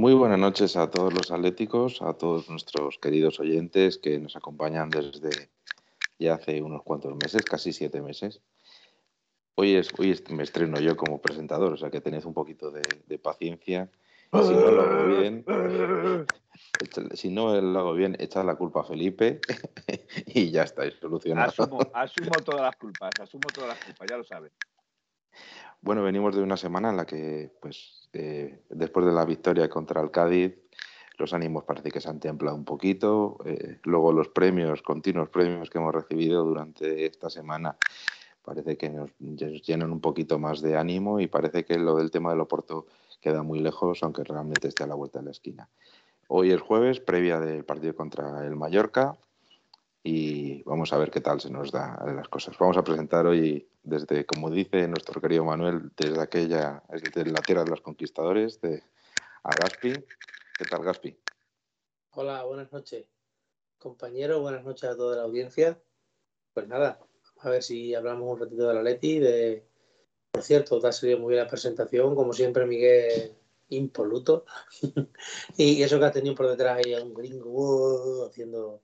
Muy buenas noches a todos los atléticos, a todos nuestros queridos oyentes que nos acompañan desde ya hace unos cuantos meses, casi siete meses. Hoy, es, hoy me estreno yo como presentador, o sea que tenéis un poquito de, paciencia. Si no lo hago bien, si no lo hago bien, echad la culpa a Felipe y ya estáis solucionado. Asumo, asumo todas las culpas, asumo todas las culpas, ya lo sabes. Bueno, venimos de una semana en la que, pues, eh, después de la victoria contra el Cádiz, los ánimos parece que se han templado un poquito. Eh, luego los premios, continuos premios que hemos recibido durante esta semana, parece que nos, llenan un poquito más de ánimo y parece que lo del tema del Oporto queda muy lejos, aunque realmente esté a la vuelta de la esquina. Hoy es jueves, previa del partido contra el Mallorca y vamos a ver qué tal se nos da las cosas. Vamos a presentar hoy desde, como dice nuestro querido Manuel, desde aquella, desde la tierra de los conquistadores, de, a Gaspi. ¿Qué tal, Gaspi? Hola, buenas noches, compañero, buenas noches a toda la audiencia. Pues nada, a ver si hablamos un ratito de la Leti, de... Por cierto, te ha salido muy bien la presentación, como siempre, Miguel, impoluto. y eso que has tenido por detrás ahí a un gringo haciendo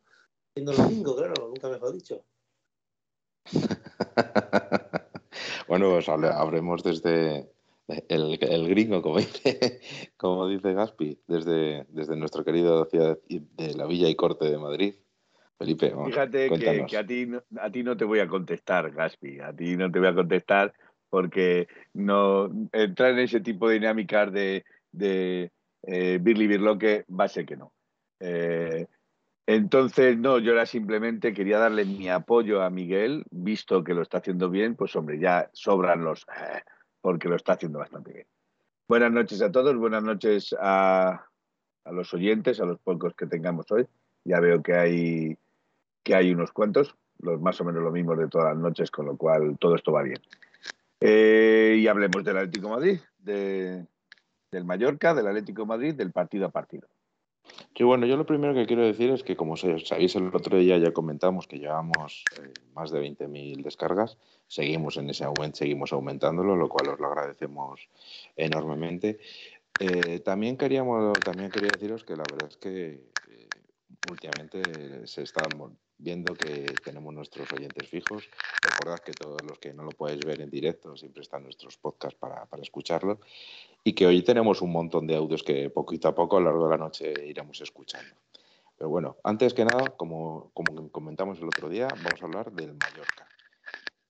Siendo domingo, claro, nunca mejor dicho. bueno, pues hablemos desde el, gringo, como dice, como dice Gaspi, desde, desde nuestro querido ciudad de la Villa y Corte de Madrid. Felipe, Fíjate que, a, ti, a ti no te voy a contestar, Gaspi, a ti no te voy a contestar porque no entrar en ese tipo de dinámicas de, de eh, Birli Birloque va a ser que no. Eh, entonces, no, yo era simplemente quería darle mi apoyo a Miguel, visto que lo está haciendo bien, pues hombre, ya sobran los, eh, porque lo está haciendo bastante bien. Buenas noches a todos, buenas noches a, los oyentes, a los pocos que tengamos hoy. Ya veo que hay, que hay unos cuantos, los más o menos lo mismo de todas las noches, con lo cual todo esto va bien. Eh, y hablemos del Atlético Madrid, del Mallorca, del Atlético Madrid, del partido a partido. Que bueno, yo lo primero que quiero decir es que, como sabéis, el otro día ya comentamos que llevamos eh, más de 20.000 descargas. Seguimos en ese aumento, seguimos aumentándolo, lo cual os lo agradecemos enormemente. Eh, también, queríamos, también quería deciros que la verdad es que eh, últimamente se está viendo que tenemos nuestros oyentes fijos. Recordad que todos los que no lo podéis ver en directo siempre están nuestros podcasts para, para escucharlo y que hoy tenemos un montón de audios que poquito a poco a lo largo de la noche iremos escuchando. Pero bueno, antes que nada, como, como comentamos el otro día, vamos a hablar del Mallorca.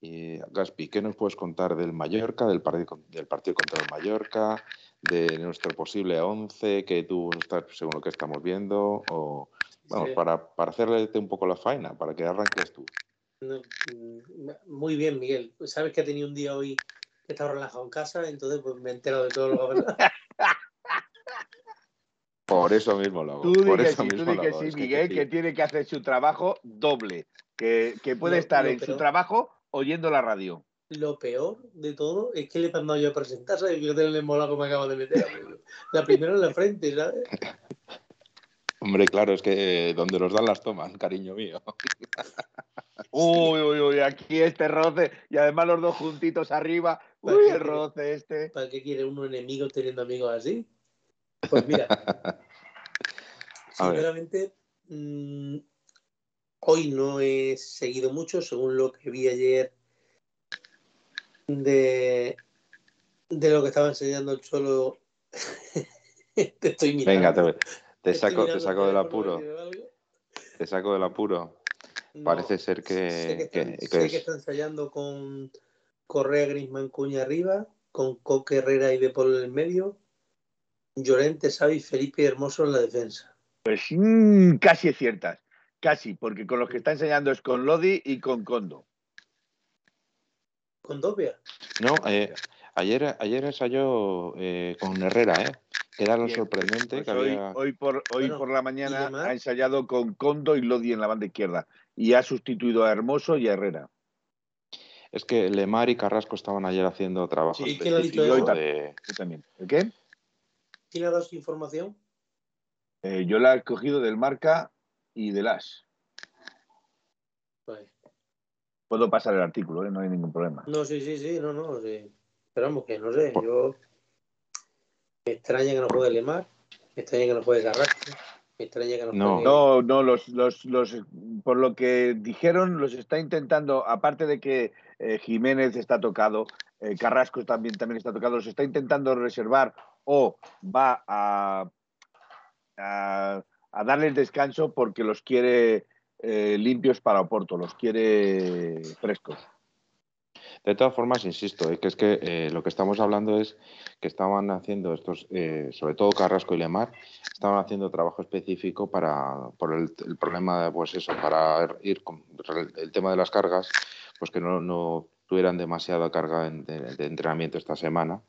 Y, Gaspi, ¿qué nos puedes contar del Mallorca, del partido, del partido contra el Mallorca, de nuestro posible 11 que tú estás, según lo que estamos viendo, o Vamos, para, para hacerle un poco la faena, para que arranques tú. Mm, muy bien, Miguel. Sabes que he tenido un día hoy que estaba relajado en casa, entonces pues me he enterado de todo lo que ha Por eso mismo lo hago. Tú di que sí, tú que sí, Miguel, que, tiene que hacer su trabajo doble, que, que puede estar en su trabajo oyendo la radio. Lo peor de todo es que le he mandado yo a presentar, ¿sabes? Que yo tengo el mola como me acabo de meter. La primera en la frente, ¿sabes? Hombre, claro, es que donde los dan las toman, cariño mío. Uy, uy, uy, aquí este roce y además los dos juntitos arriba. Uy, el roce este. ¿Para qué quiere uno enemigo teniendo amigos así? Pues mira, sinceramente, mm, hoy no he seguido mucho, según lo que vi ayer de, de lo que estaba enseñando el Cholo. te estoy mirando. Venga, te, te saco, te saco del apuro. Te saco del apuro. parece ser que, sé que, están, que- que sé es- que están ensayando con Correa, Grisman, Cuña arriba, con Coque Herrera y De Paul en el medio, Llorente, Xavi, Felipe y Hermoso en la defensa. Pues mm, casi es ciertas. Casi, porque con los que está enseñando es con Lodi y con Kondo. Con Dobia. No, eh, ayer, ayer ensayó eh, con Herrera, ¿eh? Era lo sorprendente Pues que hoy, había... hoy por, hoy Bueno, por la ¿y mañana ha ensayado con Kondo y Lodi en la banda izquierda. Y ha sustituido a Hermoso y a Herrera. Es que Lemar y Carrasco estaban ayer haciendo trabajo Sí, ¿quién lo ha dicho. Yo también. ¿El qué? ¿Quién ha dado su información? Eh, yo la he cogido del Marca y del As. Puedo pasar el artículo, ¿eh? no hay ningún problema. no, sí, sí, sí, no, no. sí. Pero vamos, que no sé. Por- Yo. Me extraña que no juegue Lemar, me extraña que no juegue Carrasco, me extraña que no, No. juegue. No, no, los, los, los, por lo que dijeron, los está intentando, aparte de que eh, Jiménez está tocado, eh, Carrasco también, también está tocado, los está intentando reservar o va a, a, a darles descanso porque los quiere eh, limpios para Oporto, los quiere frescos. De todas formas, insisto, eh, que es que eh, lo que estamos hablando es que estaban haciendo estos, eh, sobre todo Carrasco y Lemar, estaban haciendo trabajo específico para por el, el problema, pues eso, para ir con el tema de las cargas, pues que no, no tuvieran demasiada carga en- de, de entrenamiento esta semana.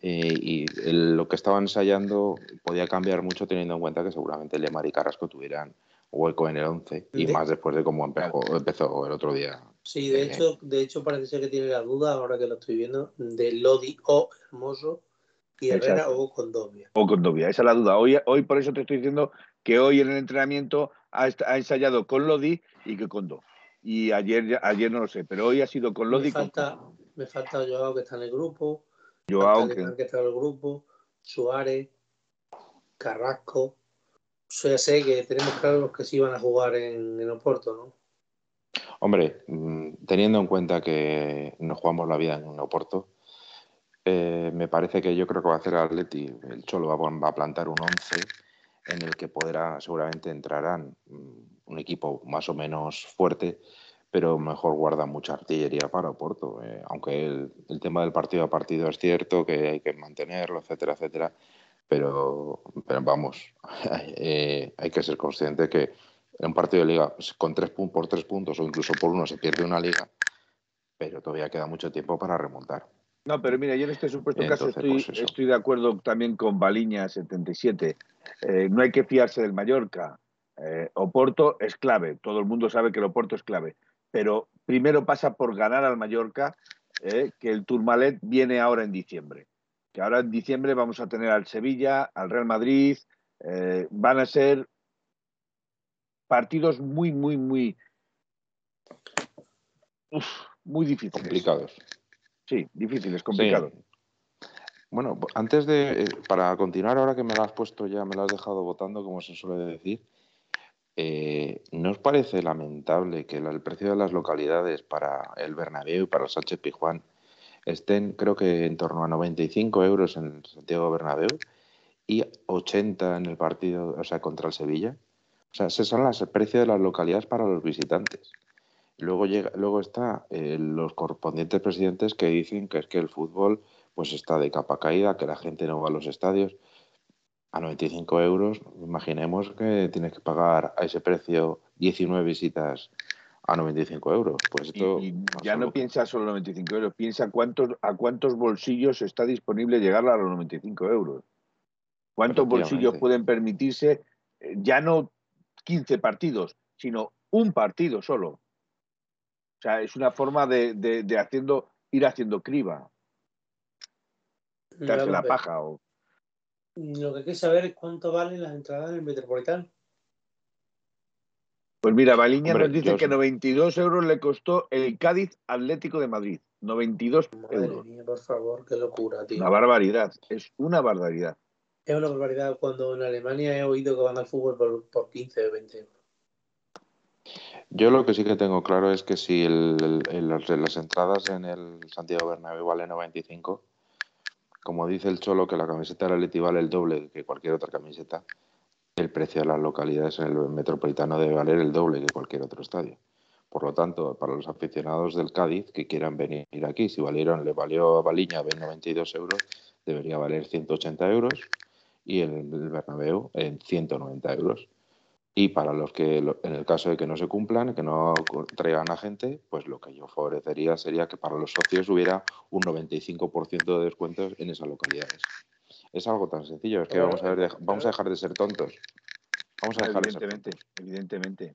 Eh, y el- lo que estaban ensayando podía cambiar mucho teniendo en cuenta que seguramente Lemar y Carrasco tuvieran hueco en el 11 y más después de cómo empezó, empezó el otro día. Sí, de hecho, de hecho parece ser que tiene la duda, ahora que lo estoy viendo, de Lodi o Hermoso y Herrera Exacto. o Condovia. O con Dobia, esa es la duda. Hoy, hoy por eso te estoy diciendo que hoy en el entrenamiento ha, ha ensayado con Lodi y que con Do. Y ayer, ya- ayer no lo sé, pero hoy ha sido con Lodi Me con falta, me falta Joao que está en el grupo, Joao, que- que está en el grupo, Suárez, Carrasco. O sea, sé que tenemos claro los que sí van a jugar en, en Oporto, ¿no? Hombre, mm, teniendo en cuenta que nos jugamos la vida en un Oporto, eh, me parece que yo creo que va a hacer Atleti, el Cholo va a, plantar un 11 en el que podrá, seguramente entrarán mm, un equipo más o menos fuerte, pero mejor guarda mucha artillería para Oporto. eh, aunque el, el tema del partido a partido es cierto, que hay que mantenerlo, etcétera, etcétera, pero, pero vamos, eh, hay que ser consciente que en un partido de liga pues, con tres por tres puntos o incluso por uno se pierde una liga, pero todavía queda mucho tiempo para remontar. No, pero mira, yo en este supuesto caso estoy, pues estoy de acuerdo también con Baliña 77. Eh, no hay que fiarse del Mallorca. Eh, Oporto es clave, todo el mundo sabe que el Oporto es clave, pero primero pasa por ganar al Mallorca, eh, que el Tourmalet viene ahora en diciembre. Que ahora en diciembre vamos a tener al Sevilla, al Real Madrid, van a ser partidos muy, muy, muy, uf, muy difíciles. Complicados. Sí, difíciles, complicados. Sí. Bueno, antes de, eh, para continuar, ahora que me lo has puesto ya, me lo has dejado votando, como se suele decir, eh, ¿no os parece lamentable que el precio de las localidades para el Bernabéu y para el Sánchez Pizjuán estén, creo que en torno a 95 euros en el Santiago Bernabéu y 80 en el partido, o sea, contra el Sevilla? O sea, esos son los precios de las localidades para los visitantes. Luego, llega, luego está eh, los correspondientes presidentes que dicen que es que el fútbol pues está de capa caída, que la gente no va a los estadios. A 95 euros, imaginemos que tienes que pagar a ese precio 19 visitas a 95 euros. Pues esto y ya solo- no piensa solo 95 euros, piensa cuántos, a cuántos bolsillos está disponible llegar a los 95 euros. ¿Cuántos bolsillos pueden permitirse eh, ya no 15 partidos, sino un partido solo? O sea, es una forma de, de- de haciendo, ir haciendo criba, darse la paja. O... Lo que hay que saber es cuánto valen las entradas en el Metropolitano. Pues mira, Baliña Hombre, nos dice yo- que 92 euros le costó el Cádiz Atlético de Madrid. 92 Madre euros. mía, por favor, qué locura, tío. Una barbaridad, es una barbaridad. Es una barbaridad cuando en Alemania he oído que van al fútbol por, por 15 o 20 euros. Yo lo que sí que tengo claro es que si las entradas en el Santiago Bernabéu valen 95, como dice el Cholo que la camiseta del Atleti vale el doble que cualquier otra camiseta, el precio de las localidades en el Metropolitano debe valer el doble que cualquier otro estadio. Por lo tanto, para los aficionados del Cádiz que quieran venir aquí, si valieron, le valió a Baliña 92 euros, debería valer 180 euros y el, el Bernabéu en 190 euros. Y para los que, en el caso de que no se cumplan, que no traigan a gente, pues lo que yo favorecería sería que para los socios hubiera un 95% de descuentos en esas localidades. Es algo tan sencillo, es que vamos a, ver, vamos a dejar de ser tontos. Vamos a dejar evidentemente, de ser tontos. Evidentemente.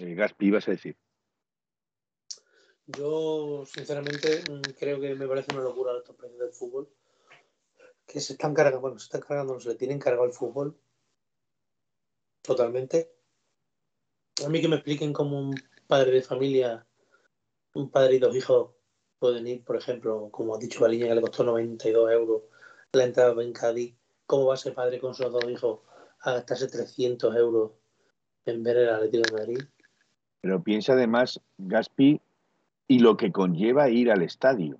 Eh, Gaspi, ibas a decir. Yo, sinceramente, mm, creo que me parece una locura estos precios del fútbol. Que se están cargando, bueno, se están cargando, se le tienen cargado el fútbol totalmente. A mí que me expliquen cómo un padre de familia, un padre y dos hijos pueden ir, por ejemplo, como ha dicho Baliña, que le costó 92 euros la entrada en Cádiz, ¿cómo va a ser padre con sus dos hijos a gastarse 300 euros en ver el Atlético de Madrid? Pero piensa además, Gaspi, y lo que conlleva ir al estadio.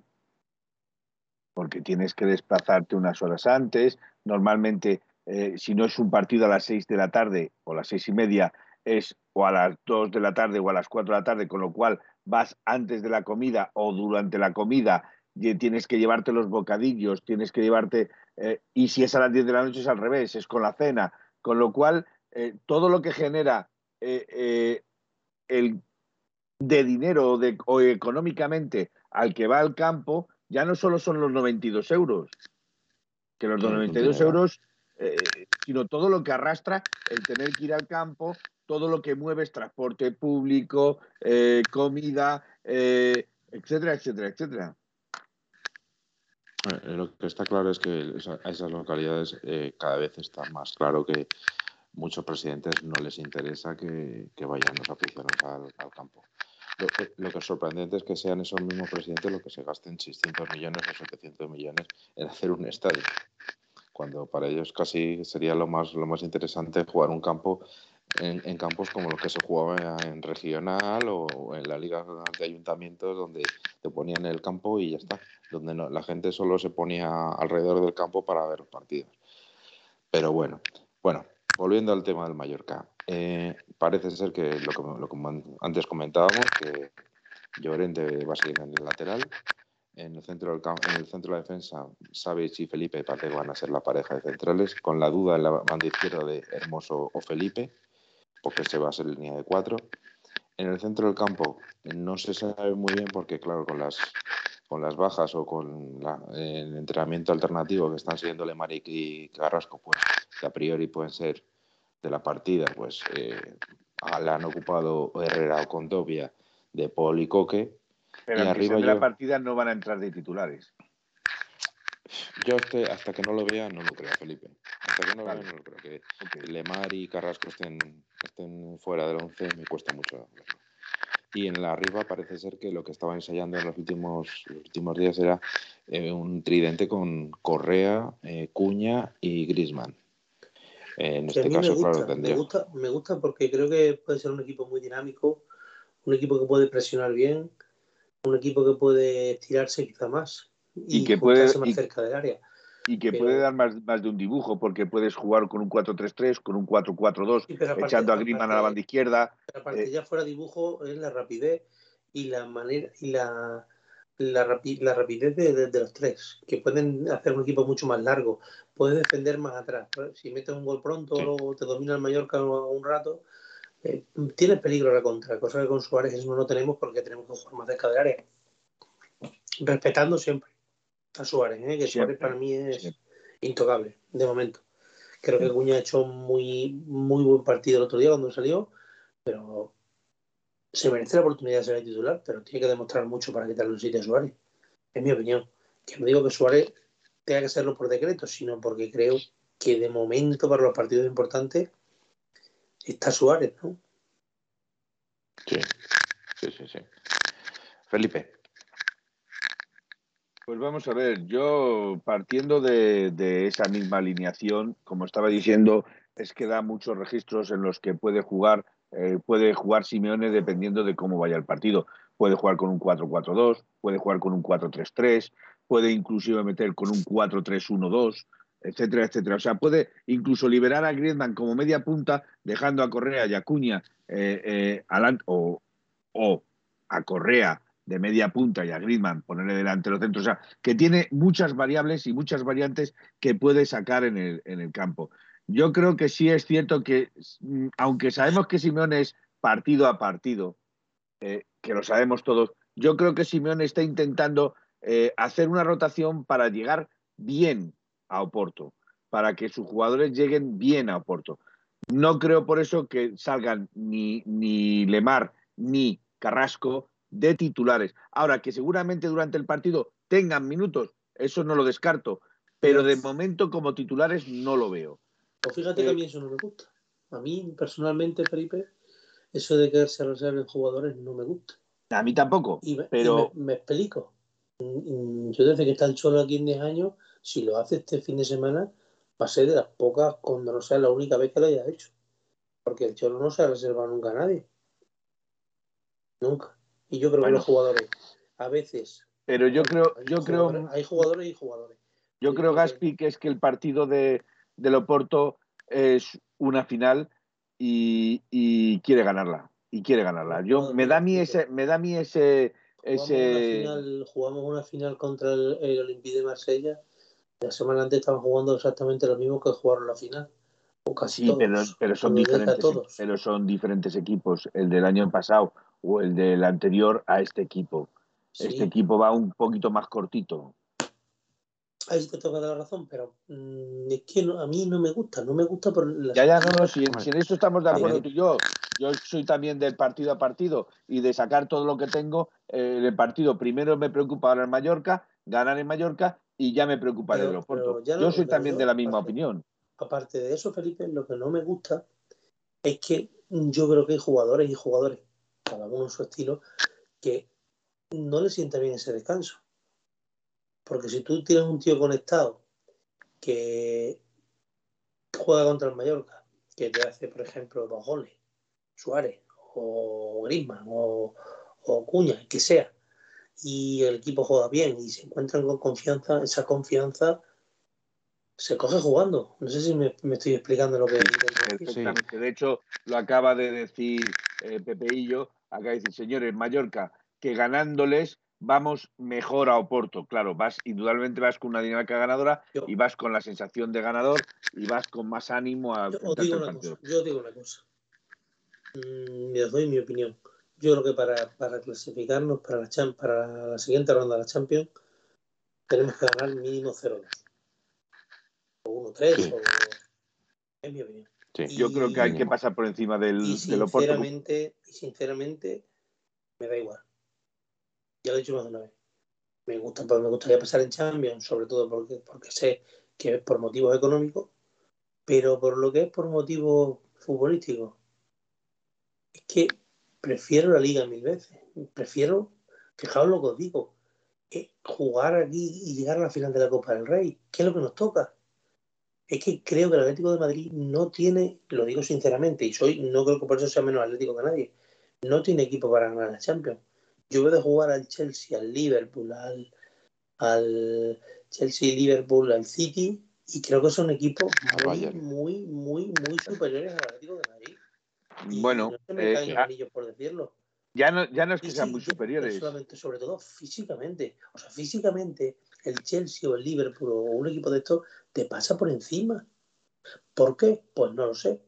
Porque tienes que desplazarte unas horas antes, normalmente eh, si no es un partido a las seis de la tarde o las seis y media, es o a las dos de la tarde o a las cuatro de la tarde, con lo cual vas antes de la comida o durante la comida, y tienes que llevarte los bocadillos, tienes que llevarte, eh, y si es a las diez de la noche es al revés, es con la cena, con lo cual eh, todo lo que genera el de dinero o, de, o económicamente al que va al campo, ya no solo son los 92 euros, que los 92 euros eh, sino todo lo que arrastra el tener que ir al campo, todo lo que mueve es transporte público, eh, comida, eh, etcétera, etcétera, etcétera. Lo que está claro es que a esas localidades cada vez está más claro que muchos presidentes no les interesa que, vayan los aficionados al, campo. Lo que, lo que, es sorprendente es que sean esos mismos presidentes los que se gasten 600 millones o 700 millones en hacer un estadio cuando para ellos casi sería lo más, lo más interesante jugar un campo en, campos como los que se jugaba en regional o en la liga de ayuntamientos donde te ponían el campo y ya está, donde la gente solo se ponía alrededor del campo para ver los partidos. Pero bueno, bueno, volviendo al tema del Mallorca, eh, parece ser que lo que, antes comentábamos, que Llorente va a seguir en el lateral, en el centro del en el centro de la defensa, Savic y Felipe parece que van a ser la pareja de centrales, con la duda en la banda izquierda de Hermoso o Felipe, porque se va a ser línea de cuatro. En el centro del campo no se sabe muy bien porque, claro, con las, con las bajas o con el entrenamiento alternativo que están siguiendo Lemaric y Carrasco, pues que a priori pueden ser de la partida, pues eh, la han ocupado Herrera o Condovia de Paul y Coque, pero y arriba de la partida no van a entrar de titulares. Yo este, hasta que no lo vea no lo creo, Felipe. Hasta que no lo vea no lo creo. Que Lemar y Carrasco estén, estén fuera del 11 me cuesta mucho verlo. Y en la arriba parece ser que lo que estaba ensayando en los últimos, últimos días era eh, un tridente con Correa, eh, Cuña y Grisman. En este caso, claro, tendría. Me gusta, me gusta porque creo que puede ser un equipo muy dinámico, un equipo que puede presionar bien, un equipo que puede estirarse quizá más y, que puede más cerca del área. Y que puede dar más, más, de un dibujo, porque puedes jugar con un 4-3-3, con un 4-4-2, echando a Griezmann a la banda izquierda. Aparte, eh, ya fuera dibujo es la rapidez y la manera y la, la, rapidez de, los tres, que pueden hacer un equipo mucho más largo, puedes defender más atrás. Si metes un gol pronto, o te domina el Mallorca un rato, eh, tiene peligro la contra, cosa que con Suárez eso no lo tenemos porque tenemos que jugar más cerca del área. Respetando siempre a Suárez, ¿eh? que Suárez para mí es intocable, de momento. Creo que Cuña ha hecho muy, muy buen partido el otro día cuando salió, pero se merece la oportunidad de ser el titular, pero tiene que demostrar mucho para quitarle un sitio a Suárez. Es mi opinión. Que no digo que Suárez tenga que hacerlo por decreto, sino porque creo que de momento para los partidos importantes está Suárez, ¿no? Sí, sí, sí, sí. Felipe. Pues vamos a ver, yo partiendo de, esa misma alineación, como estaba diciendo, es que da muchos registros en los que puede jugar, eh, puede jugar Simeone dependiendo de cómo vaya el partido. Puede jugar con un 4-4-2, puede jugar con un 4-3-3, puede inclusive meter con un 4-3-1-2 etcétera, etcétera. O sea, puede incluso liberar a Griezmann como media punta, dejando a Correa y a eh, eh, o, a Correa de media punta y a Griezmann ponerle delante los centros. O sea, que tiene muchas variables y muchas variantes que puede sacar en el campo. Yo creo que sí es cierto que, mm, aunque sabemos que Simeone es partido a partido, eh, que lo sabemos todos, yo creo que Simeone está intentando eh, hacer una rotación para llegar bien a Oporto, para que sus jugadores lleguen bien a Oporto. No creo por eso que salgan ni, ni Lemar ni Carrasco de titulares. Ahora, que seguramente durante el partido tengan minutos, eso no lo descarto, pero de momento como titulares no lo veo. Pues fíjate que a mí eso no me gusta. A mí personalmente, Felipe, eso de que se reserven jugadores no me gusta. A mí tampoco, pero... me, explico. Mm, yo desde que está el Cholo aquí en 10 años, si lo hace este fin de semana, va a ser de las pocas, cuando no sea la única vez que lo haya hecho. Porque el Cholo no se ha reservado nunca a nadie. Nunca. Y yo creo que los jugadores, a veces. Pero yo creo, yo creo. Hay jugadores y jugadores. Yo creo, Gaspi, que es que el partido de, de Loporto es una final y, quiere ganarla. Y quiere ganarla. Yo me da a mí ese, me da a mí ese, ese... Jugamos, una final, contra el, el Olympique de Marsella. La semana antes estaban jugando exactamente lo mismo que jugaron la final. O casi sí, pero, son diferentes, pero son diferentes equipos. El del año pasado o el del anterior a este equipo. Este equipo va un poquito más cortito. Ahí sí te toca dar la razón, pero mm, es que a mí no me gusta, no me gusta por Ya, ya, no, no, si, en eso estamos de acuerdo tú y yo. Yo soy también del partido a partido y de sacar todo lo que tengo eh, del partido. Primero me preocupa ahora en Mallorca, ganar en Mallorca y ya me preocupa el aeropuerto. yo soy también de la misma opinión. Aparte de eso, Felipe, lo que no me gusta es que yo creo que hay jugadores y jugadores, cada uno en su estilo, que no le sienta bien ese descanso. Porque si tú tienes un tío conectado que juega contra el Mallorca, que te hace, por ejemplo, dos goles, Suárez o Griezmann o, o Cuña, que sea, y el equipo juega bien y se encuentran con confianza, esa confianza se coge jugando. No sé si me, estoy explicando lo que Perfectamente. De hecho, lo acaba de decir eh, Pepeillo, acaba de decir, señores, Mallorca, que ganándoles vamos mejor a Oporto. Claro, vas, indudablemente vas con una dinámica ganadora y vas con la sensación de ganador y vas con más ánimo a. Yo digo, una cosa, yo digo una cosa. Mm, doy mi opinión. Yo creo que para, para clasificarnos para la, para la siguiente ronda de la Champions tenemos que ganar mínimo 0-2. O 1-3. O... Es mi opinión. yo creo que hay que pasar por encima del, y sinceramente, Y sinceramente, me da igual ya lo he dicho más de una vez. Me, gusta, pues, me gustaría pasar en Champions, sobre todo porque, sé que es por motivos económicos, pero por lo que es por motivos futbolísticos. Es que prefiero la liga mil veces. Prefiero, fijaos lo que os digo, jugar aquí y llegar a la final de la Copa del Rey, que es lo que nos toca. Es que creo que el Atlético de Madrid no tiene, lo digo sinceramente, y soy, no creo que por eso sea menos atlético que nadie, no tiene equipo para ganar la Champions yo veo de jugar al Chelsea, al Liverpool, al, al Chelsea, Liverpool, al City, y creo que son equipos muy, muy, muy, muy superiores al Atlético de Madrid. bueno, no se me eh, ya, por decirlo. Ya no, ya no es que sean muy superiores. Solamente, sobre todo físicamente. O sea, físicamente, el Chelsea o el Liverpool o un equipo de estos te pasa por encima. ¿Por qué? Pues no lo sé.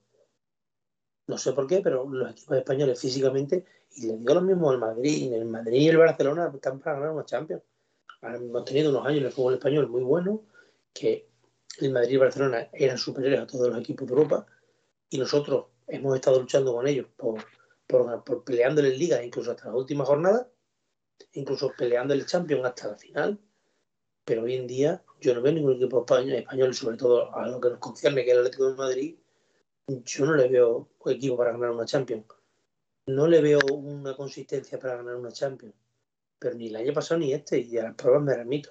No sé por qué, pero los equipos españoles físicamente y le digo lo mismo al Madrid. El Madrid y el Barcelona están para ganar una Champions. Hemos tenido unos años en el fútbol español muy buenos, que el Madrid y el Barcelona eran superiores a todos los equipos de Europa, y nosotros hemos estado luchando con ellos por, por, por peleando en liga incluso hasta la última jornada, incluso peleando el Champions hasta la final. Pero hoy en día yo no veo ningún equipo español, sobre todo a lo que nos concierne, que es el Atlético de Madrid, yo no le veo equipo para ganar una Champions no le veo una consistencia para ganar una Champions. Pero ni el año pasado ni este, y a las pruebas me remito.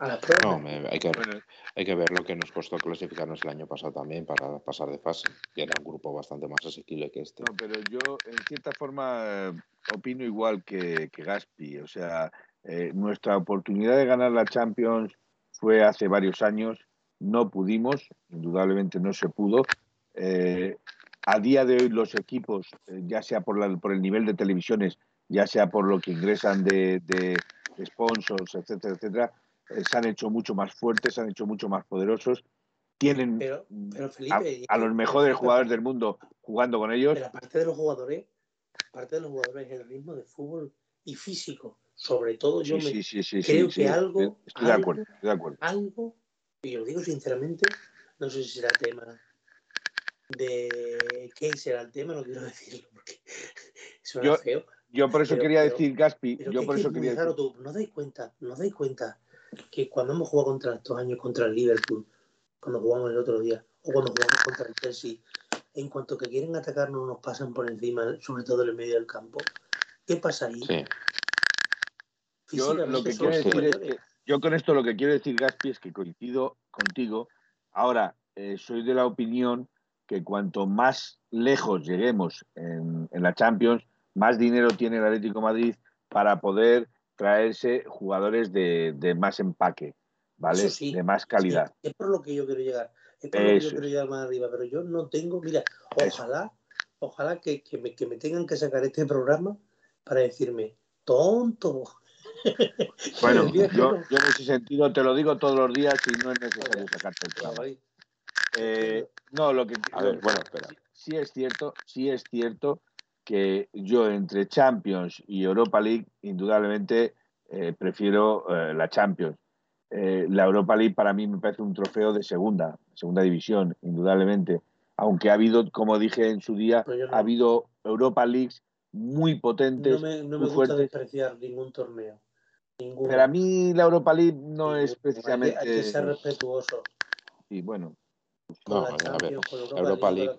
A las pruebas. No, hay, que ver, hay que ver lo que nos costó clasificarnos el año pasado también para pasar de fase, que era un grupo bastante más asequible que este. No, pero yo en cierta forma opino igual que, Gaspi. O sea, eh, nuestra oportunidad de ganar la Champions fue hace varios años. No pudimos, indudablemente no se pudo. Eh, a día de hoy los equipos, eh, ya sea por, la, por el nivel de televisiones, ya sea por lo que ingresan de, de sponsors, etcétera, etcétera, eh, se han hecho mucho más fuertes, se han hecho mucho más poderosos. Tienen Pero, pero Felipe, a, a los mejores jugadores del mundo jugando con ellos. Pero aparte de los jugadores, aparte de los jugadores, el ritmo de fútbol y físico, sobre todo yo Sí, me sí, sí, sí, creo que algo, Estoy de algo- acuerdo, estoy de acuerdo. algo, y lo digo sinceramente, no sé si será tema de qué será el tema, no quiero decirlo porque suena Yo- feo. Yo por eso Pero- quería pero- decir, Gaspi, yo que por eso quería decir, tú, ¿no dais cuenta? ¿No dais cuenta que cuando hemos jugado contra estos años contra el Liverpool, cuando jugamos el otro día, o cuando jugamos contra el Chelsea, en cuanto que quieren atacarnos nos pasan por encima, sobre todo en el medio del campo? ¿Qué pasa ahí? Sí. yo lo Físicamente que son quiero decir es superiores. que, yo con esto lo que quiero decir, Gaspi, es que coincido contigo. Ahora, eh, soy de la opinión que cuanto más lejos lleguemos en, en la Champions, más dinero tiene el Atlético de Madrid para poder traerse jugadores de, de más empaque, ¿vale? Sí, de más calidad. Es por lo que yo quiero llegar. Es por lo que yo quiero llegar más arriba. Pero yo no tengo, mira, Eso. ojalá, ojalá que, que me, que me tengan que sacar este programa para decirme, tonto. Bueno, yo, yo en ese sentido te lo digo todos los días y no es necesario sacarte el vale. Eh, no, lo que A ver, bueno, espera. sí es cierto, sí es cierto que yo entre Champions y Europa League, indudablemente eh, prefiero eh, la Champions. Eh, la Europa League para mí me parece un trofeo de segunda, segunda división, indudablemente. Aunque ha habido, como dije en su día, no- ha habido Europa Leagues muy potentes, No me, no me muy gusta fuertes. despreciar ningún torneo. Ninguno. Pero a mí la Europa League no Ninguno. es Hay que- precisamente. Hay que ser respetuoso. Sí, bueno, No, la a ver, Champions, con Europa, Europa League,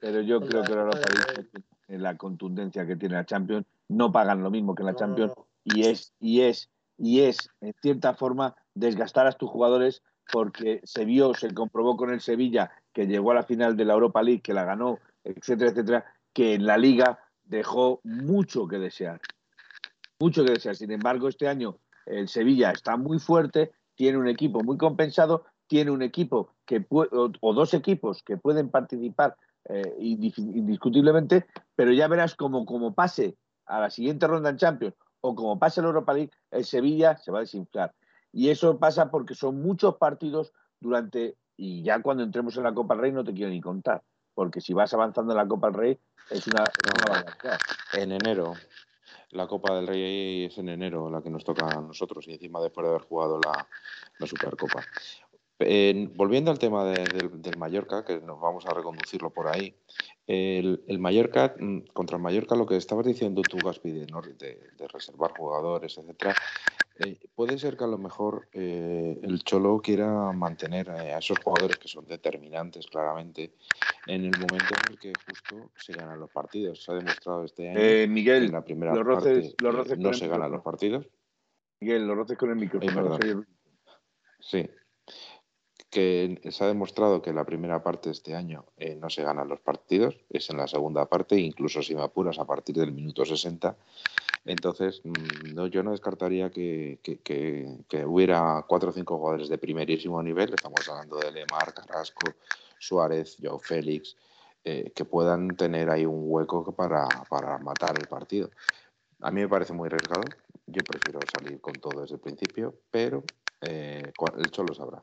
pero yo Con creo la que la Europa League, en la contundencia que tiene la Champions, no pagan lo mismo que la No, no, Champions no. y es y es y es en cierta forma desgastar a tus jugadores porque se vio, se comprobó con el Sevilla que llegó a la final de la Europa League, que la ganó, etcétera, etcétera, que en la liga dejó mucho que desear. Mucho que desear. Sin embargo, este año el Sevilla está muy fuerte, tiene un equipo muy compensado, tiene un equipo que puede, o, o dos equipos que pueden participar eh, indis- indiscutiblemente, pero ya verás como, como pase a la siguiente ronda en Champions o como pase la Europa League, el Sevilla se va a desinflar. Y eso pasa porque son muchos partidos durante, y ya cuando entremos en la Copa del Rey no te quiero ni contar, porque si vas avanzando en la Copa del Rey es una, es una. En enero. La Copa del Rey es en enero la que nos toca a nosotros y encima después de haber jugado la, la Supercopa. Eh, volviendo al tema de- del, del Mallorca, que nos vamos a reconducirlo por ahí. El, el Mallorca, mm, contra el Mallorca, lo que estabas diciendo tú, Gaspi, de, no- de- de reservar jugadores, etcétera, eh, puede ser que a lo mejor eh, el Cholo quiera mantener eh, a esos jugadores que son determinantes claramente en el momento en el que justo se ganan los partidos. Se ha demostrado este año Eh, Miguel, en la primera los roces- parte los roces no se ganan los partidos. Miguel, los roces con el micrófono. Sí. Que se ha demostrado que la primera parte de este año eh, no se ganan los partidos, es en la segunda parte, incluso si me apuras a partir del minuto 60. Entonces, mm, no, yo no descartaría que, que- hubiera cuatro o cinco jugadores de primerísimo nivel, estamos hablando de Lemar, Carrasco, Suárez, Joe Félix, eh, que puedan tener ahí un hueco para, para matar el partido. A mí me parece muy arriesgado, yo prefiero salir con todo desde el principio, pero eh, el Cholo sabrá.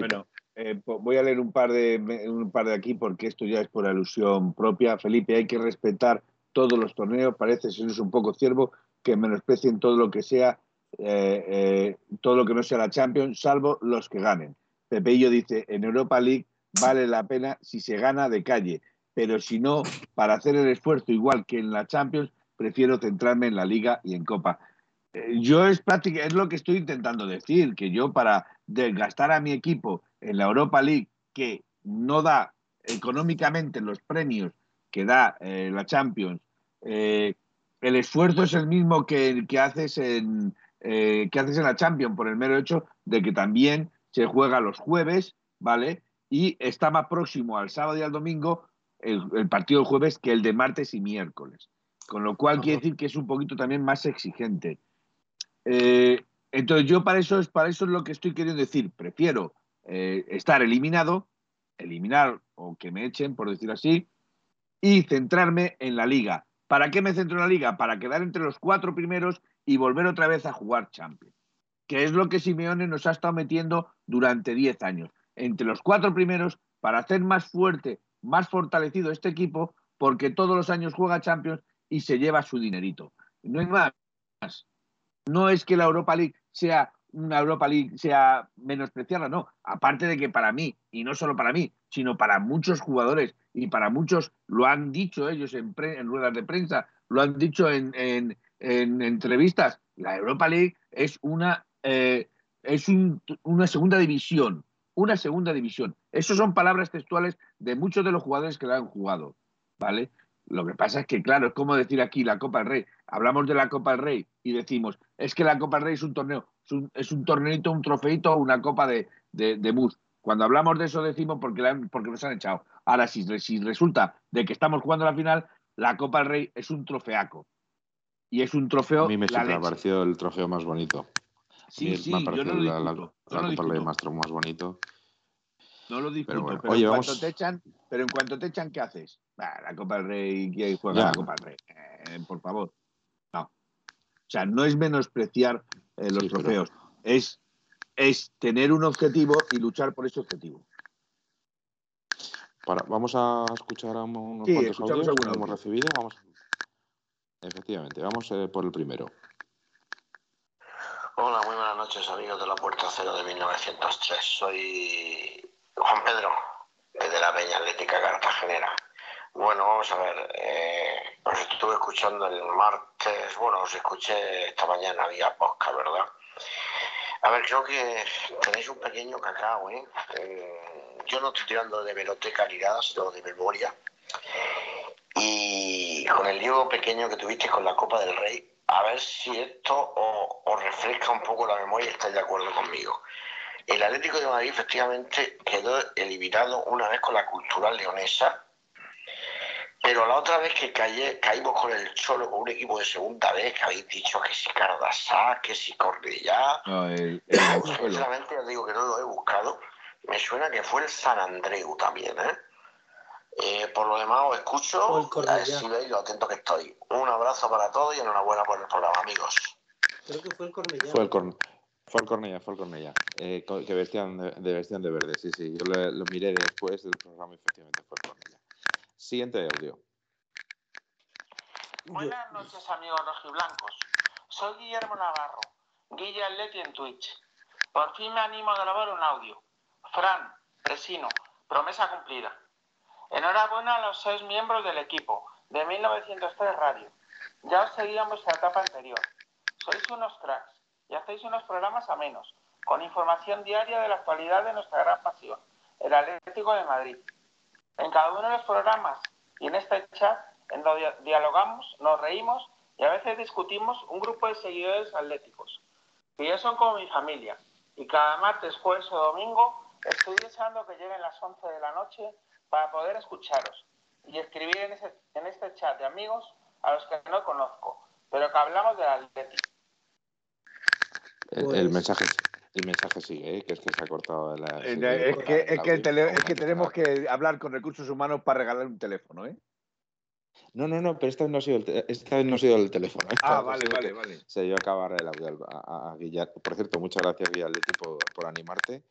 Bueno, eh, voy a leer un par, de, un par de aquí porque esto ya es por alusión propia. Felipe, hay que respetar todos los torneos. Parece ser un poco ciervo que menosprecien todo lo que sea, eh, eh, todo lo que no sea la Champions, salvo los que ganen. Pepeillo dice, en Europa League vale la pena si se gana de calle, pero si no, para hacer el esfuerzo igual que en la Champions, prefiero centrarme en la Liga y en Copa. Eh, Yo es práctica, es lo que estoy intentando decir, que yo para desgastar a mi equipo en la Europa League, que no da económicamente los premios que da eh, la Champions, eh, el esfuerzo es el mismo que, que haces en, eh, que haces en la Champions, por el mero hecho de que también se juega los jueves, ¿vale? Y está más próximo al sábado y al domingo el, el partido del jueves que el de martes y miércoles. Con lo cual Ajá. quiere decir que es un poquito también más exigente. Eh, entonces yo para eso es para eso es lo que estoy queriendo decir. Prefiero eh, estar eliminado, eliminar o que me echen, por decir así, y centrarme en la liga. ¿Para qué me centro en la liga? Para quedar entre los cuatro primeros y volver otra vez a jugar Champions, que es lo que Simeone nos ha estado metiendo durante 10 años. Entre los cuatro primeros para hacer más fuerte, más fortalecido este equipo, porque todos los años juega Champions y se lleva su dinerito. No hay más. No es que la Europa League sea una Europa League sea menospreciada, no. Aparte de que para mí, y no solo para mí, sino para muchos jugadores y para muchos, lo han dicho ellos en, ruedas de prensa, lo han dicho en, entrevistas, la Europa League es una, eh, es una segunda división, una segunda división. Esas son palabras textuales de muchos de los jugadores que la han jugado, ¿vale? Lo que pasa es que, claro, es como decir aquí la Copa del Rey. Hablamos de la Copa del Rey y decimos, es que la Copa del Rey es un torneo, es un, es un torneito, un trofeito, una copa de, de, bus. Cuando hablamos de eso decimos porque, porque nos han echado. Ahora, si, si resulta de que estamos jugando la final, la Copa del Rey es un trofeaco. Y es un trofeo. A mí me ha parecido el trofeo más bonito. Sí, sí, yo no lo la, la, Copa del Rey más, más bonito. No lo discuto, pero, en cuanto te echan, pero en cuanto te echan, ¿qué haces? la Copa del Rey, ¿quién juega la Copa del Rey? Eh, por favor. O sea, no es menospreciar eh, los trofeos, es, es tener un objetivo y luchar por ese objetivo. Para, vamos a escuchar a unos cuantos audios que hemos recibido. Vamos, efectivamente, vamos eh, por el primero. Hola, muy buenas noches, amigos de la Puerta Cero de 1903. Soy Juan Pedro, de la Peña Atlética Cartagenera. Bueno, vamos a ver. Eh, os estuve escuchando el martes, bueno, os escuché esta mañana vía podcast, ¿verdad? A ver, creo que tenéis un pequeño cacao, ¿eh? eh yo no estoy tirando de meroteca ni nada, sino de memoria. Y con el lío pequeño que tuviste con la Copa del Rey, a ver si esto os, refresca un poco la memoria y estáis de acuerdo conmigo. El Atlético de Madrid efectivamente quedó eliminado una vez con la cultural leonesa pero la otra vez que caímos con el Cholo, con un equipo de segunda vez, que habéis dicho que si Cardasá, que si Cornellá. No, Sinceramente, os digo que no lo he buscado. Me suena que fue el San Andreu también, ¿eh? eh por lo demás, os escucho, a ver si veis lo atento que estoy. Un abrazo para todos y enhorabuena por el programa, amigos. Creo que fue el Cornellá. Fue el, fue el Cornellá, fue el Cornellá. Eh, que vestían de, vestían de verde, sí, sí. Yo lo, lo miré después del programa y efectivamente fue el Cornellá. Siguiente audio. Buenas noches, amigos rojiblancos. Soy Guillermo Navarro, Guilla Leti en Twitch. Por fin me animo a grabar un audio. Fran, Presino, promesa cumplida. Enhorabuena a los seis miembros del equipo de 1903 Radio. Ya os seguía en vuestra etapa anterior. Sois unos cracks y hacéis unos programas a menos, con información diaria de la actualidad de nuestra gran pasión, el Atlético de Madrid. En cada uno de los programas y en este chat, en donde dialogamos, nos reímos y a veces discutimos un grupo de seguidores atléticos, que ya son como mi familia. Y cada martes, jueves o domingo estoy deseando que lleguen las 11 de la noche para poder escucharos y escribir en, en este chat de amigos a los que no conozco, pero que hablamos del Atlético. El, el, pues mensaje el mensaje sigue, ¿eh? que es que se ha cortado la. Eh, es, que, es, que es que tenemos que hablar con recursos humanos para regalar un teléfono, ¿eh? No, no, no, pero esta vez no ha sido el, esta vez no ha sido el teléfono. ah, vale, vale, vale. Se dio a acabar el audio a, a, Por cierto, muchas gracias, Guillermo, por, por animarte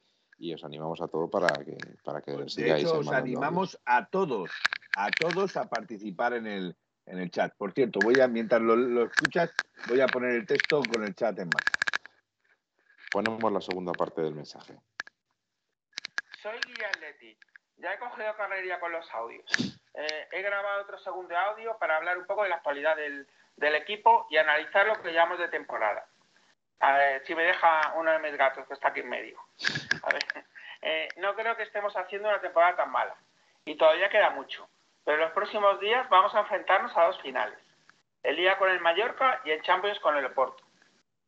y os animamos a todos para que, para que pues, sigáis. De hecho, os animamos a todos, a todos a participar en el, en el chat. Por cierto, voy a, mientras lo, lo escuchas, voy a poner el texto con el chat en marcha. Ponemos la segunda parte del mensaje. Soy Guillermo. Ya he cogido carrería con los audios. Eh, he grabado otro segundo audio para hablar un poco de la actualidad del, equipo y analizar lo que llevamos de temporada. A ver si me deja uno de mis gatos que está aquí en medio. A ver, eh, no creo que estemos haciendo una temporada tan mala. Y todavía queda mucho. Pero en los próximos días vamos a enfrentarnos a dos finales. El día con el Mallorca y el Champions con el Oporto.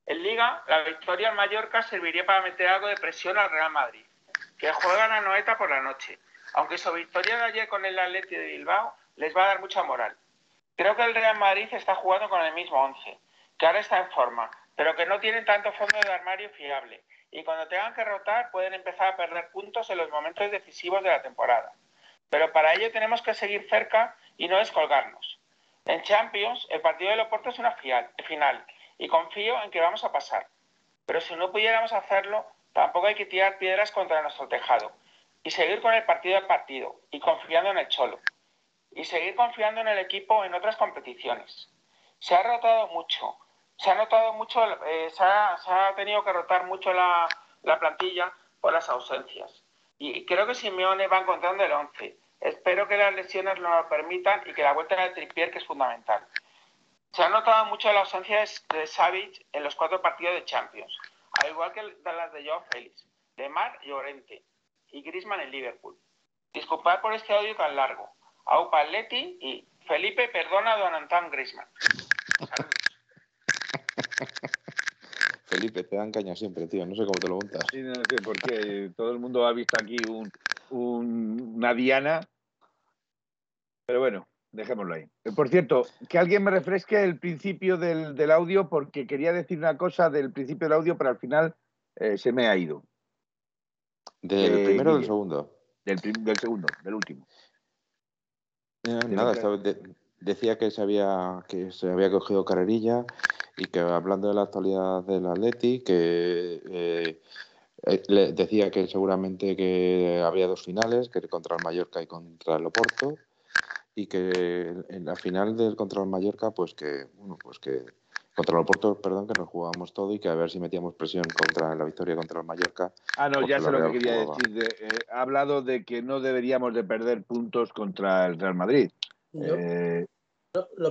En Liga, la victoria en Mallorca serviría para meter algo de presión al Real Madrid, que juegan a Noeta por la noche, aunque su victoria de ayer con el Atleti de Bilbao les va a dar mucha moral. Creo que el Real Madrid está jugando con el mismo 11, que ahora está en forma, pero que no tienen tanto fondo de armario fiable, y cuando tengan que rotar pueden empezar a perder puntos en los momentos decisivos de la temporada. pero para ello tenemos que seguir cerca y no descolgarnos. En Champions, el partido de Loporto es una final y confío en que vamos a pasar. Pero si no pudiéramos hacerlo, tampoco hay que tirar piedras contra nuestro tejado y seguir con el partido a partido y confiando en el Cholo y seguir confiando en el equipo en otras competiciones. Se ha rotado mucho, se ha notado mucho, eh, se, ha, tenido que rotar mucho la, plantilla por las ausencias. Y creo que Simeone va encontrando el 11. Espero que las lesiones lo permitan y que la vuelta de Trippier, que es fundamental. Se ha notado mucho la ausencia de Savic en los cuatro partidos de Champions, al igual que las de Joao Félix, de Mar y Orente, y Grisman en Liverpool. Disculpad por este audio tan largo. Aupa Leti y Felipe perdona a Don Antón Grisman. Felipe, te dan caña siempre, tío. No sé cómo te lo montas. Sí, no sé por qué. Todo el mundo ha visto aquí un, una diana. Pero bueno, dejémoslo ahí. Por cierto, que alguien me refresque el principio del, audio, porque quería decir una cosa del principio del audio, pero al final eh, se me ha ido. ¿Del eh, primero o del segundo? Del, del, segundo, del último. Eh, nada, decía que se había que se había cogido carrerilla y que hablando de la actualidad del Atleti, que eh, le decía que seguramente que había dos finales, que contra el Mallorca y contra el Oporto, y que en la final del contra el Mallorca, pues que bueno, pues que contra el Oporto, perdón, que nos jugábamos todo y que a ver si metíamos presión contra la victoria contra el Mallorca. Ah, no, ya sé lo que quería decir. Eh, ha hablado de que no deberíamos de perder puntos contra el Real Madrid. Eh,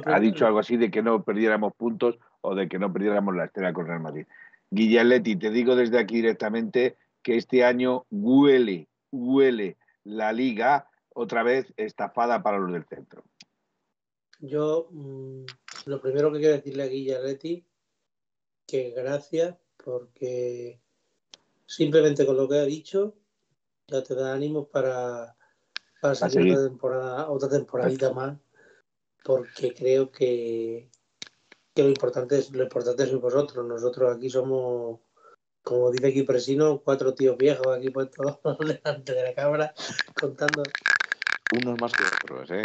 ha dicho algo así de que no perdiéramos puntos o de que no perdiéramos la estrella con Real Madrid. Guillaletti, te digo desde aquí directamente que este año huele, huele la liga otra vez estafada para los del centro. Yo mm, lo primero que quiero decirle a Guillaletti que gracias porque simplemente con lo que ha dicho ya te da ánimos para, para seguir otra temporada, otra temporadita más porque creo que, lo importante es lo importante sois vosotros. Nosotros aquí somos, como dice aquí Presino, cuatro tíos viejos aquí puestos delante de la cámara contando. Unos más que otros, ¿eh?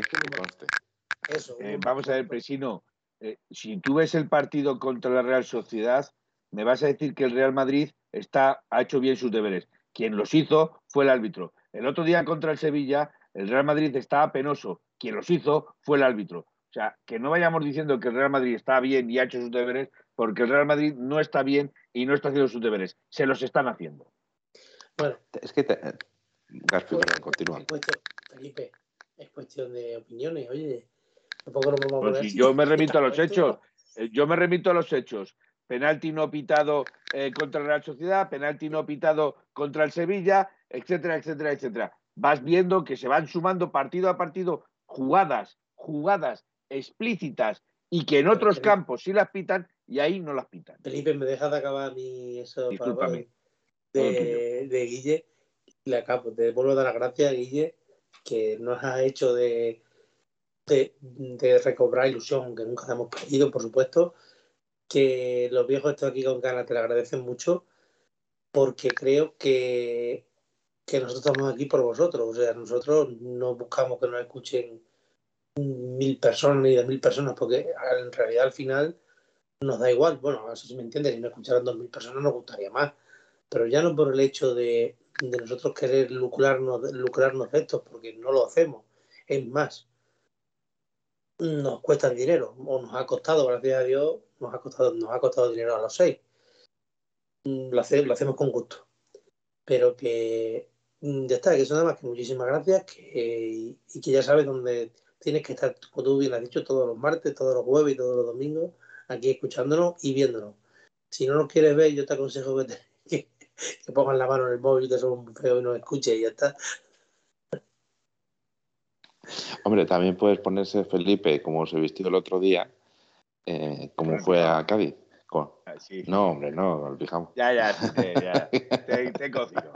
Eso, eh, vamos a ver, Presino, eh, si tú ves el partido contra la Real Sociedad, me vas a decir que el Real Madrid está, ha hecho bien sus deberes. Quien los hizo fue el árbitro. El otro día contra el Sevilla, el Real Madrid estaba penoso quien los hizo fue el árbitro. O sea, que no vayamos diciendo que el Real Madrid está bien y ha hecho sus deberes, porque el Real Madrid no está bien y no está haciendo sus deberes. Se los están haciendo. Bueno, es que te... Gaspi, perdón, continúa. Felipe, es cuestión de opiniones, oye. Tampoco nos vamos a pues si yo me remito a los hechos. Eh, yo me remito a los hechos. Penalti no pitado eh, contra la Real Sociedad, penalti no pitado contra el Sevilla, etcétera, etcétera, etcétera. Vas viendo que se van sumando partido a partido jugadas, jugadas explícitas y que en otros campos sí las pitan y ahí no las pitan. Felipe, me dejas de acabar mi eso de, de, Guille. Le acabo, te vuelvo a dar las gracias, Guille, que nos ha hecho de, de, recobrar ilusión, que nunca hemos perdido, por supuesto. Que los viejos están aquí con ganas te lo agradecen mucho, porque creo que que nosotros estamos aquí por vosotros. O sea, nosotros no buscamos que nos escuchen mil personas ni de mil personas, porque en realidad al final nos da igual. Bueno, así si me entiendes, si no escucharan dos mil personas nos gustaría más. Pero ya no por el hecho de, nosotros querer lucrarnos, lucrarnos de esto, porque no lo hacemos. Es más, nos cuesta dinero, o nos ha costado, gracias a Dios, nos ha costado, nos ha costado dinero a los seis. Lo, lo hacemos con gusto. Pero que Mm, ya está, que eso nada más que muchísimas gracias que, y que ya sabes dónde tienes que estar, como tú bien has dicho, todos los martes, todos los jueves y todos los domingos, aquí escuchándonos y viéndonos. Si no nos quieres ver, yo te aconsejo que, que, pongas la mano en el móvil, que somos feo y nos escuches y ya está. Hombre, también puedes ponerse Felipe, como se vistió el otro día, eh, como fue a Cádiz. Ah, no, hombre, no, lo fijamos. Ya, ya, ya, te, te cocino.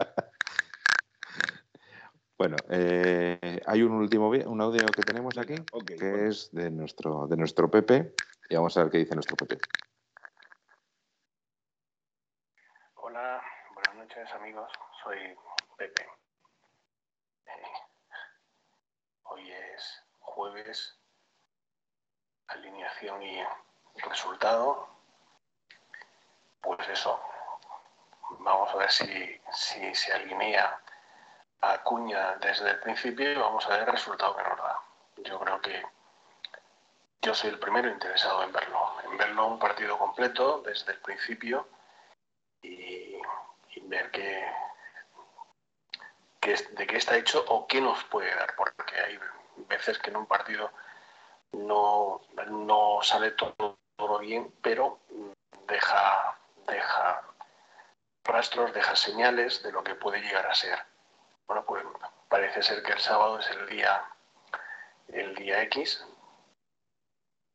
Bueno, eh, hay un último un audio que tenemos aquí, que es de nuestro, de nuestro Pepe, y vamos a ver qué dice nuestro Pepe. Hola, buenas noches amigos, soy Pepe. Jueves, alineación y resultado, pues eso, vamos a ver si, si se alinea a Acuña desde el principio y vamos a ver el resultado que nos da. Yo creo que yo soy el primero interesado en verlo, en verlo un partido completo desde el principio y, y ver qué, qué de qué está hecho o qué nos puede dar, porque hay veces que en un partido no, no sale todo, todo bien, pero deja, deja rastros, deja señales de lo que puede llegar a ser. Bueno, pues parece ser que el sábado es el día, el día X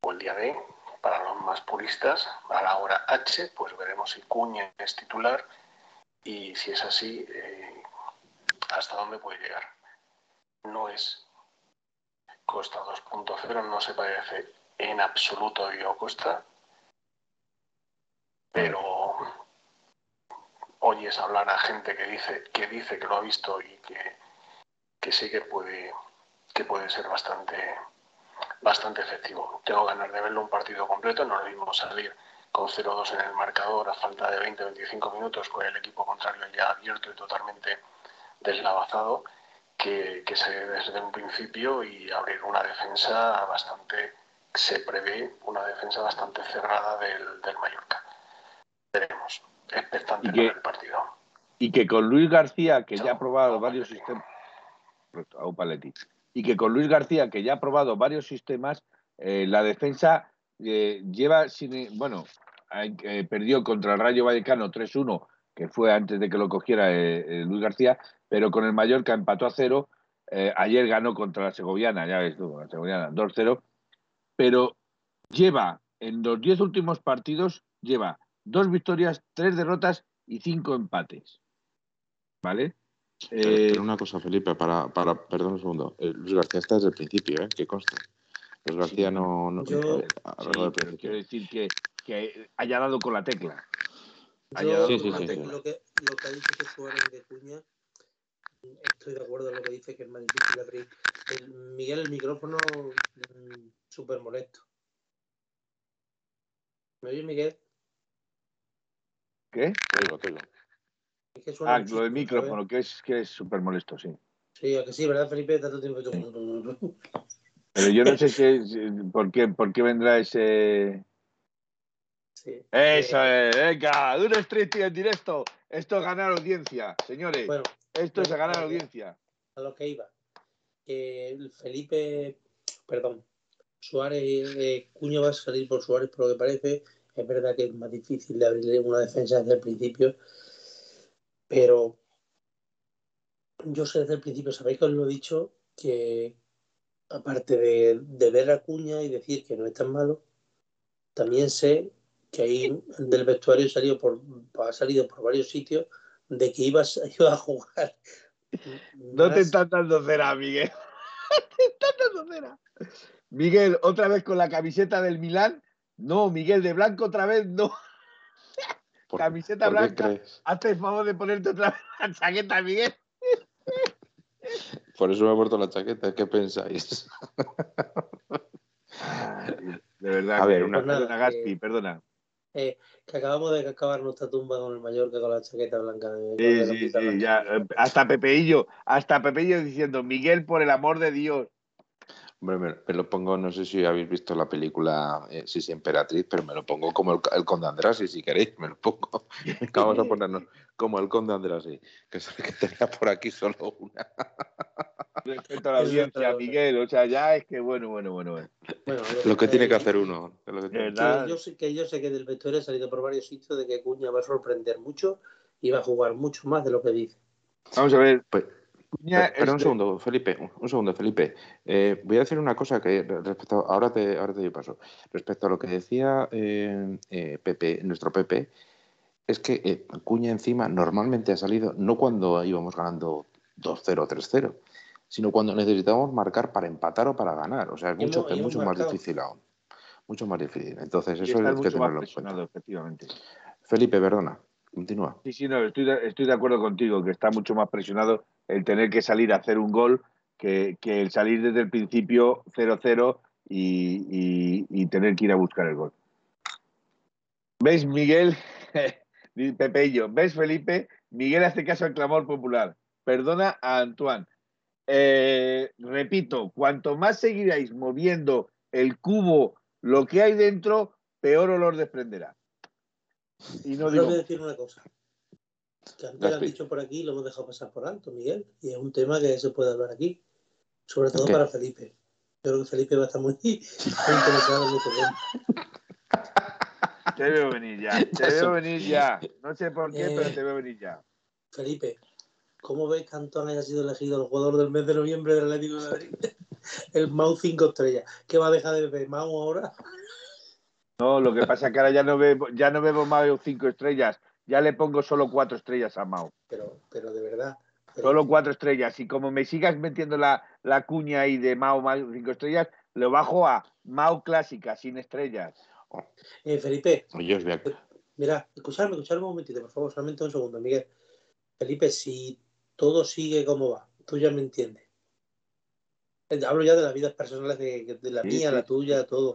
o el día D, para los más puristas, a la hora H, pues veremos si Cuña es titular y si es así, eh, hasta dónde puede llegar. No es Costa 2.0, no se parece en absoluto a Diego Costa, pero oyes hablar a gente que dice que dice que lo ha visto y que, que sí que puede que puede ser bastante bastante efectivo. Tengo ganas de verlo un partido completo, no lo mismo salir con 0-2 en el marcador a falta de 20-25 minutos con el equipo contrario ya abierto y totalmente deslavazado que, que salir desde un principio y abrir una defensa bastante, se prevé una defensa bastante cerrada del, del Mallorca. Veremos, expectante que- el partido. Y que con Luis García, que ya ha probado varios sistemas. A un Paletti. Y que con Luis García, que ya ha probado varios sistemas, eh, la defensa eh, lleva sin. Bueno, hay- eh, perdió contra el Rayo Vallecano 3-1, que fue antes de que lo cogiera eh, eh, Luis García, pero con el Mallorca empató a cero. Eh, ayer ganó contra la Segoviana, ya ves tú, la Segoviana 2-0. Pero lleva en los 10 últimos partidos, lleva dos victorias, tres derrotas y cinco empates. ¿Vale? Pero, Eh, pero una cosa, Felipe, para, para perdón un segundo. Luis García está desde el principio, ¿eh? Que consta. Luis García Sí. no. no Yo- a sí, quiero decir que, que haya dado con la tecla. Yo, Haya dado Sí, sí, lo, sí, que. Lo, que, lo que ha dicho que Suárez de Cuña, estoy de acuerdo en lo que dice que es más difícil abrir. El, Miguel, el micrófono mm, súper molesto. ¿Me oyes, Miguel? ¿Qué? Te digo, te digo. Es que suena Ah, lo del ¿sabes? micrófono, que es que es súper molesto, sí. Sí, a que sí, ¿verdad, Felipe? Tanto tiempo. Pero yo no sé qué, por, qué, por qué vendrá ese... Sí. Eso Eh, es, venga, un street en directo. Esto es ganar audiencia, señores. Bueno, Esto es ganar audiencia. a lo que iba. Felipe, perdón, Suárez, eh, Cuña va a salir por Suárez por lo que parece. Es verdad que es más difícil de abrirle una defensa desde el principio, pero yo sé desde el principio, sabéis que os lo he dicho, que aparte de, de ver a Cuña y decir que no es tan malo, también sé que ahí del vestuario salió por, ha salido por varios sitios de que ibas, iba a jugar. No te están dando cera, Miguel. te están dando cera. Miguel, otra vez con la camiseta del Milán. No, Miguel, de blanco otra vez no. ¿Por, Camiseta por blanca. Hazte el favor de ponerte otra vez la chaqueta, Miguel. Por eso me he puesto la chaqueta. ¿Qué pensáis? De verdad. A ver, una- Pues nada, perdona, Gaspi, eh, perdona. Eh, que acabamos de acabar nuestra tumba con el Mallorca con la chaqueta blanca. de- Sí, sí, sí, ya. eh, Hasta Pepeillo, hasta Pepeillo diciendo, Miguel, por el amor de Dios. Hombre, me, me lo pongo, no sé si habéis visto la película eh, Sí, sí, Emperatriz, pero me lo pongo como el, el Conde Andrasi, si queréis, me lo pongo. Vamos a ponernos como el Conde Andrasi, que es el que tenía por aquí solo una. Respeto a la audiencia, Miguel. O sea, ya es que bueno, bueno, bueno. bueno. Bueno, Lo que eh, tiene que hacer uno. lo que tiene-. Que yo, sé, que yo sé que del vestuario ha salido por varios sitios de que Cuña va a sorprender mucho y va a jugar mucho más de lo que dice. Vamos a ver. Pues, Pero un este- segundo, Felipe, un- un segundo, Felipe. Eh, voy a decir una cosa que respecto, ahora te, ahora te doy paso. Respecto a lo que decía eh, eh, Pepe, nuestro Pepe, es que Cuña encima normalmente ha salido no cuando íbamos ganando 2-0, 3-0, sino cuando necesitábamos marcar para empatar o para ganar. O sea, es mucho, es mucho más difícil aún. Mucho más difícil. Entonces, eso hay que tenerlo en cuenta. efectivamente. Felipe, perdona, continúa. Sí, sí, no, estoy de, estoy de acuerdo contigo, que está mucho más presionado el tener que salir a hacer un gol que, que el salir desde el principio 0-0 y, y- y tener que ir a buscar el gol. ¿Ves, Miguel? Pepe y yo. ¿Ves, Felipe? Miguel hace caso al clamor popular. Perdona a Antoine. Eh, repito, cuanto más seguiráis moviendo el cubo, lo que hay dentro, peor olor desprenderá. Y no digo voy a decir una cosa. Que antes lo han dicho por aquí y lo hemos dejado pasar por alto, Miguel. Y es un tema que se puede hablar aquí. Sobre todo para Felipe. Yo creo que Felipe va a estar muy, muy interesado en este tema. Te veo venir ya. Te veo venir ya. No sé por qué, Eh. pero te veo venir ya. Felipe, ¿cómo ves que Antón haya sido elegido el jugador del mes de noviembre del Atlético de Madrid? El Mau 5 estrellas. ¿Qué va a dejar de beber Mau ahora? No, lo que pasa es que ahora ya no bebo, ya no más de cinco estrellas. Ya le pongo solo cuatro estrellas a Mau. Pero, pero de verdad. Solo cuatro estrellas. Y como me sigas metiendo la, la cuña ahí de Mau más cinco estrellas, lo bajo a Mau clásica, sin estrellas. eh, Felipe, Yo os voy a- Mira, escuchadme, escuchadme un momentito, por favor, solamente un segundo, Miguel. Felipe, si todo sigue como va, tú ya me entiendes. Eh, Hablo ya de las vidas personales de, de la Sí, mía, sí. la tuya, todo.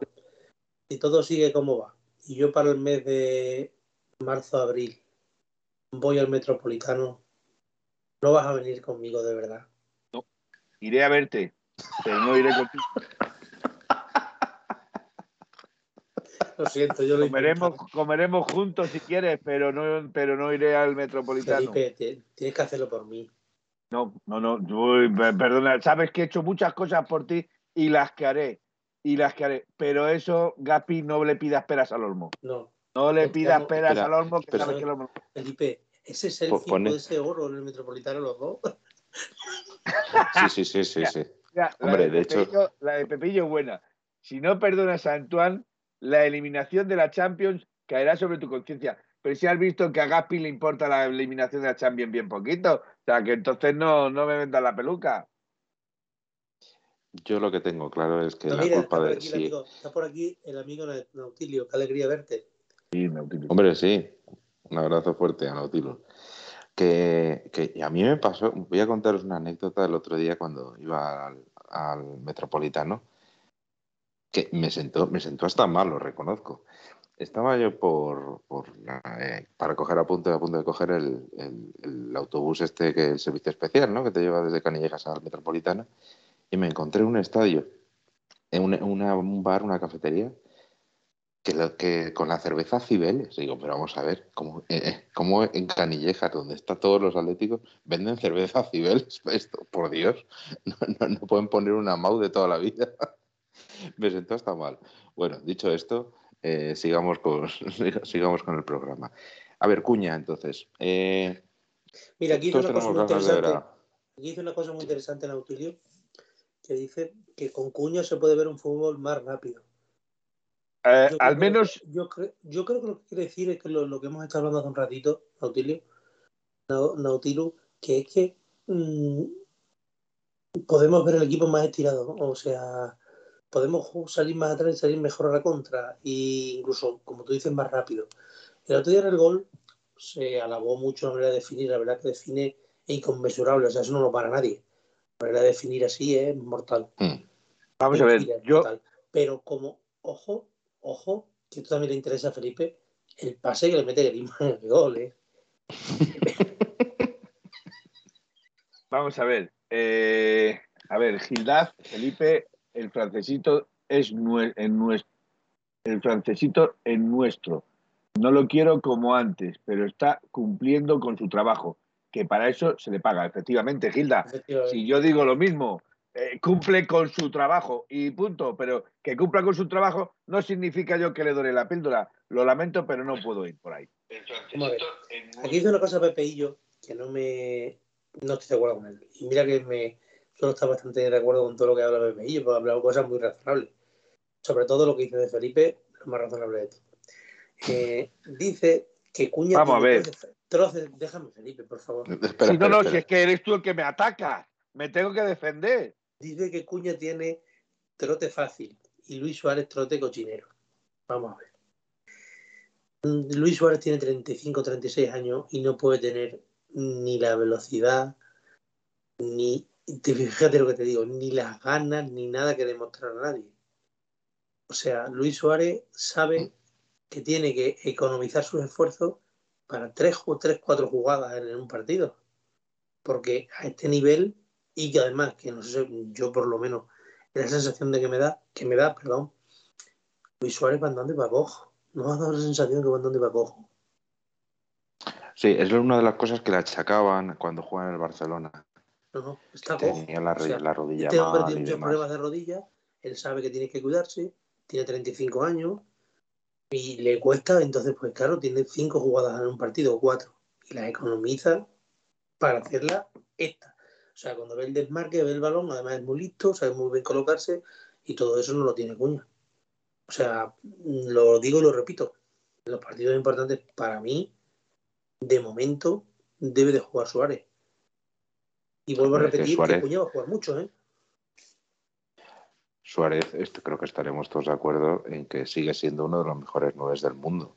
Si todo sigue como va, y yo para el mes de marzo-abril voy al metropolitano, no vas a venir conmigo de verdad. Iré a verte, pero no iré contigo. Lo siento, yo lo Comeremos, comeremos juntos si quieres, pero no, pero no iré al metropolitano. Felipe, tienes que hacerlo por mí. No, no, no. uy, perdona, sabes que he hecho muchas cosas por ti y las que haré. Y las que haré. Pero eso, Gapi, no le pidas peras al olmo. No, No le pidas no, peras espera, al olmo, que sabes que el olmo. Felipe, ese selfie Pues pone- puede ser oro en el metropolitano los dos. Sí, sí, sí, sí, sí. Hombre, de hecho- Pepillo- La de Pepillo es buena. Si no perdonas a Antoine, la eliminación de la Champions caerá sobre tu conciencia. Pero si has visto que a Gaspi le importa la eliminación de la Champions bien poquito. O sea, que entonces no, no me vendas la peluca. Yo lo que tengo claro es que No, la mira, culpa está, por de aquí el sí. amigo, está por aquí el amigo Nautilio, qué alegría verte. Hombre, sí. Un abrazo fuerte a Nautilus. Que, que a mí me pasó, voy a contaros una anécdota del otro día cuando iba al, Metropolitano, que me sentó, me sentó hasta mal, lo reconozco. Estaba yo por, por eh, para coger a punto, a punto de coger el, el- autobús este que el servicio especial, ¿no? Que te lleva desde Canillejas al Metropolitano, y me encontré en un estadio, en un bar, una cafetería, que, lo- que con la cerveza Cibeles. Digo, pero vamos a ver, ¿cómo, eh, eh, cómo en Canillejas, donde están todos los atléticos, venden cerveza Cibeles? Esto, por Dios, no, no, no pueden poner una Mau de toda la vida. Me sentó hasta mal. Bueno, dicho esto, eh, sigamos, con, sigamos con el programa. A ver, Cuña, entonces. eh, Mira, aquí dice una cosa muy interesante. a- Aquí dice una cosa muy interesante Nautilio, que dice que con Cuña se puede ver un fútbol más rápido. Eh, Yo al creo- menos, Yo, cre- yo creo que lo que quiere decir es que lo, lo que hemos estado hablando hace un ratito, Nautilio, Nau- Nautilus, que es que mm, podemos ver el equipo más estirado, ¿no? o sea, podemos salir más atrás y salir mejor a la contra, e incluso, como tú dices, más rápido. El otro día en el gol se alabó mucho la manera de definir, la verdad que define es inconmensurable, o sea, eso no lo para nadie. La manera de definir así es mortal. Mm, vamos a ver, yo. Pero como, ojo, ojo, que esto también le interesa a Felipe, el pase que le mete Griezmann el gol, ¿eh? vamos a ver. eh, a ver, Gildad, Felipe, el francesito es nue- en nuestro. El francesito es nuestro. No lo quiero como antes, pero está cumpliendo con su trabajo, que para eso se le paga. Efectivamente, Gilda, si yo digo lo mismo, eh, cumple con su trabajo y punto, pero que cumpla con su trabajo no significa yo que le dore la píldora. Lo lamento, pero no puedo ir por ahí. Aquí dice una cosa Pepeillo que no me no estoy de acuerdo con él. Y mira que me suelo estar bastante de acuerdo con todo lo que habla Pepeillo, porque ha hablado cosas muy razonables. Sobre todo lo que dice de Felipe, lo más razonable de todo. Eh, dice que Cuña Vamos a ver. troces- déjame Felipe, por favor. Espera, Si no, espera, no, espera. si es que eres tú el que me atacas, me tengo que defender. Dice que Cuña tiene trote fácil y Luis Suárez trote cochinero. Vamos a ver. Mm, Luis Suárez tiene 35, 36 años y no puede tener ni la velocidad ni fíjate lo que te digo, ni las ganas ni nada que demostrar a nadie. O sea, Luis Suárez sabe que tiene que economizar sus esfuerzos para tres o tres, cuatro jugadas en un partido. Porque a este nivel, y que además, que no sé, yo por lo menos, la sensación de que me da, que me da, perdón, Luis Suárez va andando va cojo. No me ha dado la sensación que va andando va cojo. Sí, es una de las cosas que le achacaban cuando juega en el Barcelona. No, no, está cojo. Tenía la, O sea, la rodilla Este hombre tiene muchos problemas de rodilla, él sabe que tiene que cuidarse, tiene 35 años y le cuesta, entonces, pues claro, tiene cinco jugadas en un partido o cuatro y las economiza para hacerla esta. O sea, cuando ve el desmarque, ve el balón, además es muy listo, sabe muy bien colocarse y todo eso no lo tiene Cuña. O sea, lo digo y lo repito, los partidos importantes para mí, de momento, debe de jugar Suárez. Y vuelvo a Hombre, que repetir que, Suárez- Cuña va a jugar mucho, ¿eh? Suárez, creo que estaremos todos de acuerdo en que sigue siendo uno de los mejores nueve del mundo.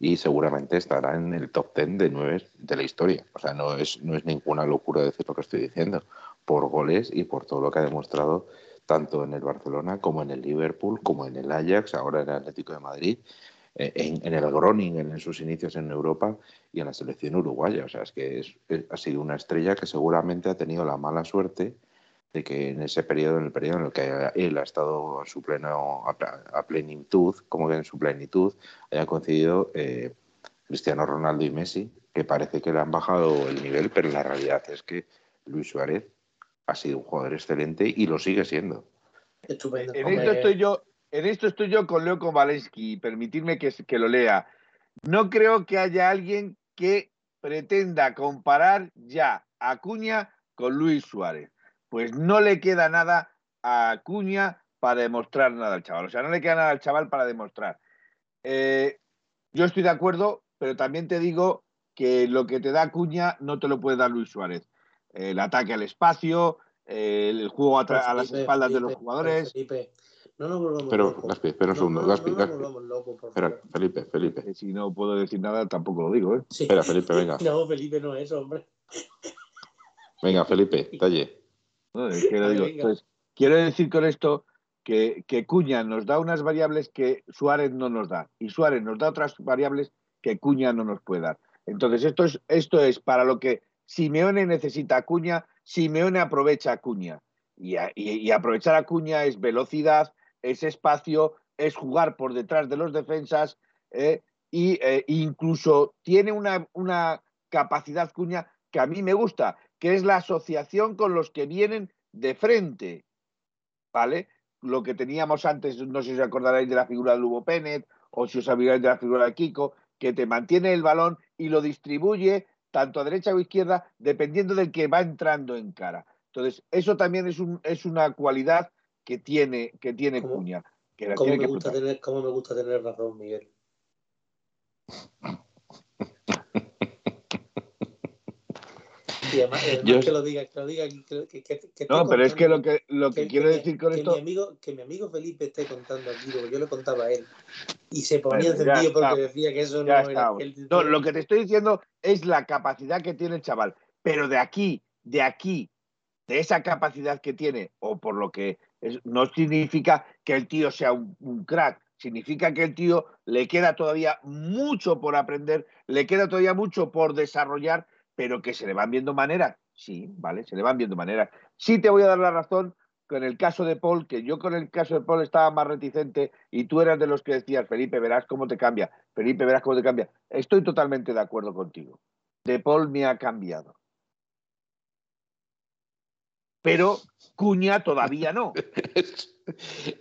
Y seguramente estará en el top 10 de nueve de la historia. O sea, no es, no es ninguna locura decir lo que estoy diciendo. Por goles y por todo lo que ha demostrado tanto en el Barcelona como en el Liverpool, como en el Ajax, ahora en el Atlético de Madrid, eh, en, el Groningen en sus inicios en Europa y en la selección uruguaya. O sea, es que es- ha sido una estrella que seguramente ha tenido la mala suerte de que en ese periodo, en el periodo en el que él ha estado a su pleno, a, plenitud, como que en su plenitud, haya coincidido eh, Cristiano Ronaldo y Messi, que parece que le han bajado el nivel, pero la realidad es que Luis Suárez ha sido un jugador excelente y lo sigue siendo. Estupendo. En esto estoy yo, en esto estoy yo con Leo Kovalensky, permitidme que, que lo lea. No creo que haya alguien que pretenda comparar ya a Acuña con Luis Suárez. Pues no le queda nada a Acuña para demostrar nada al chaval. O sea, no le queda nada al chaval para demostrar. Eh, yo estoy de acuerdo, pero también te digo que lo que te da Acuña no te lo puede dar Luis Suárez. El ataque al espacio, eh, el juego a, las Felipe, espaldas de los jugadores. Felipe, no nos volvamos Pero, locos. Gaspi, espera un segundo. no, Gaspi, no nos Gaspi. volvamos locos, por Espera. Felipe, Felipe. Si no puedo decir nada, tampoco lo digo, ¿eh? Sí. Espera, Felipe, venga. No, Felipe no es, hombre. Venga, Felipe, talle. No, digo. Entonces, quiero decir con esto que, que Cuña nos da unas variables que Suárez no nos da. Y Suárez nos da otras variables que Cuña no nos puede dar. Entonces, esto es, esto es para lo que Simeone necesita a Cuña, Simeone aprovecha a Cuña. Y, a- y- y aprovechar a Cuña es velocidad, es espacio, es jugar por detrás de los defensas eh, y eh, incluso tiene una, una capacidad Cuña que a mí me gusta, que es la asociación con los que vienen de frente. ¿Vale? Lo que teníamos antes, no sé si os acordaréis de la figura de Lugo Pérez o si os acordaréis de la figura de Kiko, que te mantiene el balón y lo distribuye tanto a derecha o izquierda, dependiendo del que va entrando en cara. Entonces, eso también es, un, es una cualidad que tiene, que tiene ¿Cómo? Cuña. Que la ¿Cómo tiene me, que gusta tener, ¿Cómo me gusta tener razón, Miguel? Y además, además Yo- que lo diga, que lo diga, que, No, pero es que lo que, lo que, quiero decir con que esto. Mi amigo, que mi amigo Felipe esté contando aquí lo que yo le contaba a él y se ponía Bueno, encendido porque decía que eso Ya no era. él- No, lo que te estoy diciendo es la capacidad que tiene el chaval. Pero de aquí, de aquí, de esa capacidad que tiene, o por lo que es- no significa que el tío sea un, un crack, significa que el tío le queda todavía mucho por aprender, le queda todavía mucho por desarrollar, pero que se le van viendo maneras. Sí, vale, se le van viendo maneras. Sí te voy a dar la razón con el caso de Paul, que yo con el caso de Paul estaba más reticente y tú eras de los que decías, Felipe, verás cómo te cambia, Felipe, verás cómo te cambia. Estoy totalmente de acuerdo contigo. De Paul me ha cambiado. Pero Cuña todavía no.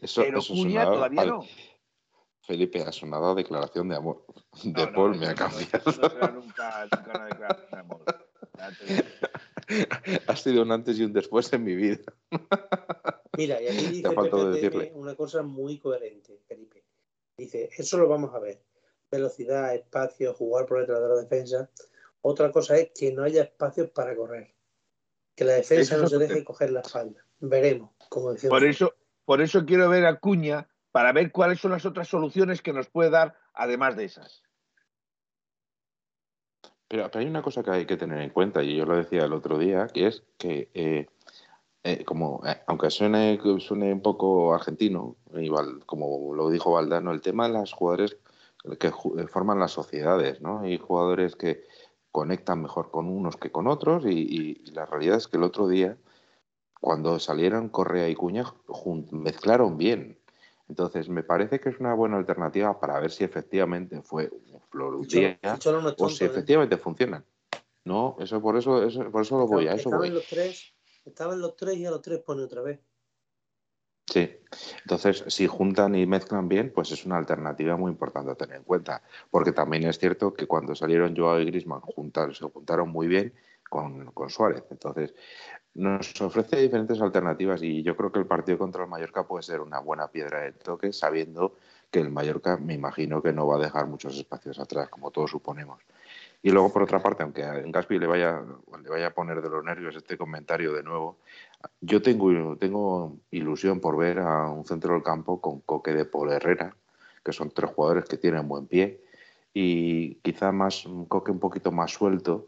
Eso, Pero eso Cuña sonaba- todavía vale. no. Felipe, ha sonado declaración de amor. De No, Paul me ha cambiado. eso no será nunca, nunca una declaración de amor. Ha sido un antes y un después en mi vida. Mira, y aquí dice. Teme una cosa muy coherente, Felipe. Dice, eso lo vamos a ver. Velocidad, espacio, jugar por detrás de la defensa. Otra cosa es que no haya espacios para correr. Que la defensa Eso no se deje coger la espalda. Veremos, como decía. Por eso, por eso quiero ver a Cuña para ver cuáles son las otras soluciones que nos puede dar además de esas. Pero, hay una cosa que hay que tener en cuenta, y yo lo decía el otro día, que es que, eh, eh, como, eh, aunque suene, suene un poco argentino, como lo dijo Valdano, el tema de los jugadores que forman las sociedades, ¿no? Hay jugadores que conectan mejor con unos que con otros, y, la realidad es que el otro día, cuando salieron Correa y Cuña, mezclaron bien. Entonces, me parece que es una buena alternativa para ver si efectivamente fue un flor un día o si ¿eh? efectivamente funcionan. No, eso por eso, eso por eso lo voy a eso estaban Los tres, estaban los tres y a los tres pone otra vez. Sí, entonces si juntan y mezclan bien, pues es una alternativa muy importante a tener en cuenta, porque también es cierto que cuando salieron Joao y Grisman se juntaron muy bien con, con Suárez. Entonces, nos ofrece diferentes alternativas y yo creo que el partido contra el Mallorca puede ser una buena piedra de toque, sabiendo que el Mallorca me imagino que no va a dejar muchos espacios atrás, como todos suponemos. Y luego, por otra parte, aunque a Gaspi le vaya, le vaya a poner de los nervios este comentario de nuevo, yo tengo, tengo ilusión por ver a un centro del campo con Coque de Paul Herrera, que son tres jugadores que tienen buen pie, y quizá más Coque un poquito más suelto,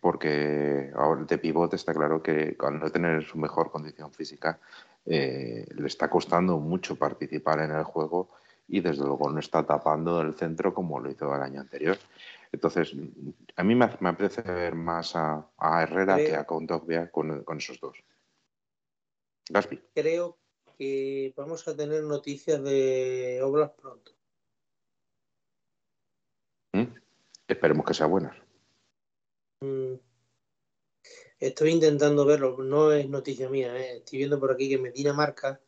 porque ahora de pivote está claro que al no tener su mejor condición física eh, le está costando mucho participar en el juego y desde luego no está tapando el centro como lo hizo el año anterior. Entonces, a mí me, apetece ver más a, Herrera que a Condogbia con, con esos dos. Gaspi. Creo que vamos a tener noticias de obras pronto. ¿Mm? Esperemos que sean buenas. Mm. Estoy intentando verlo, no es noticia mía, ¿eh? estoy viendo por aquí que Medina marca,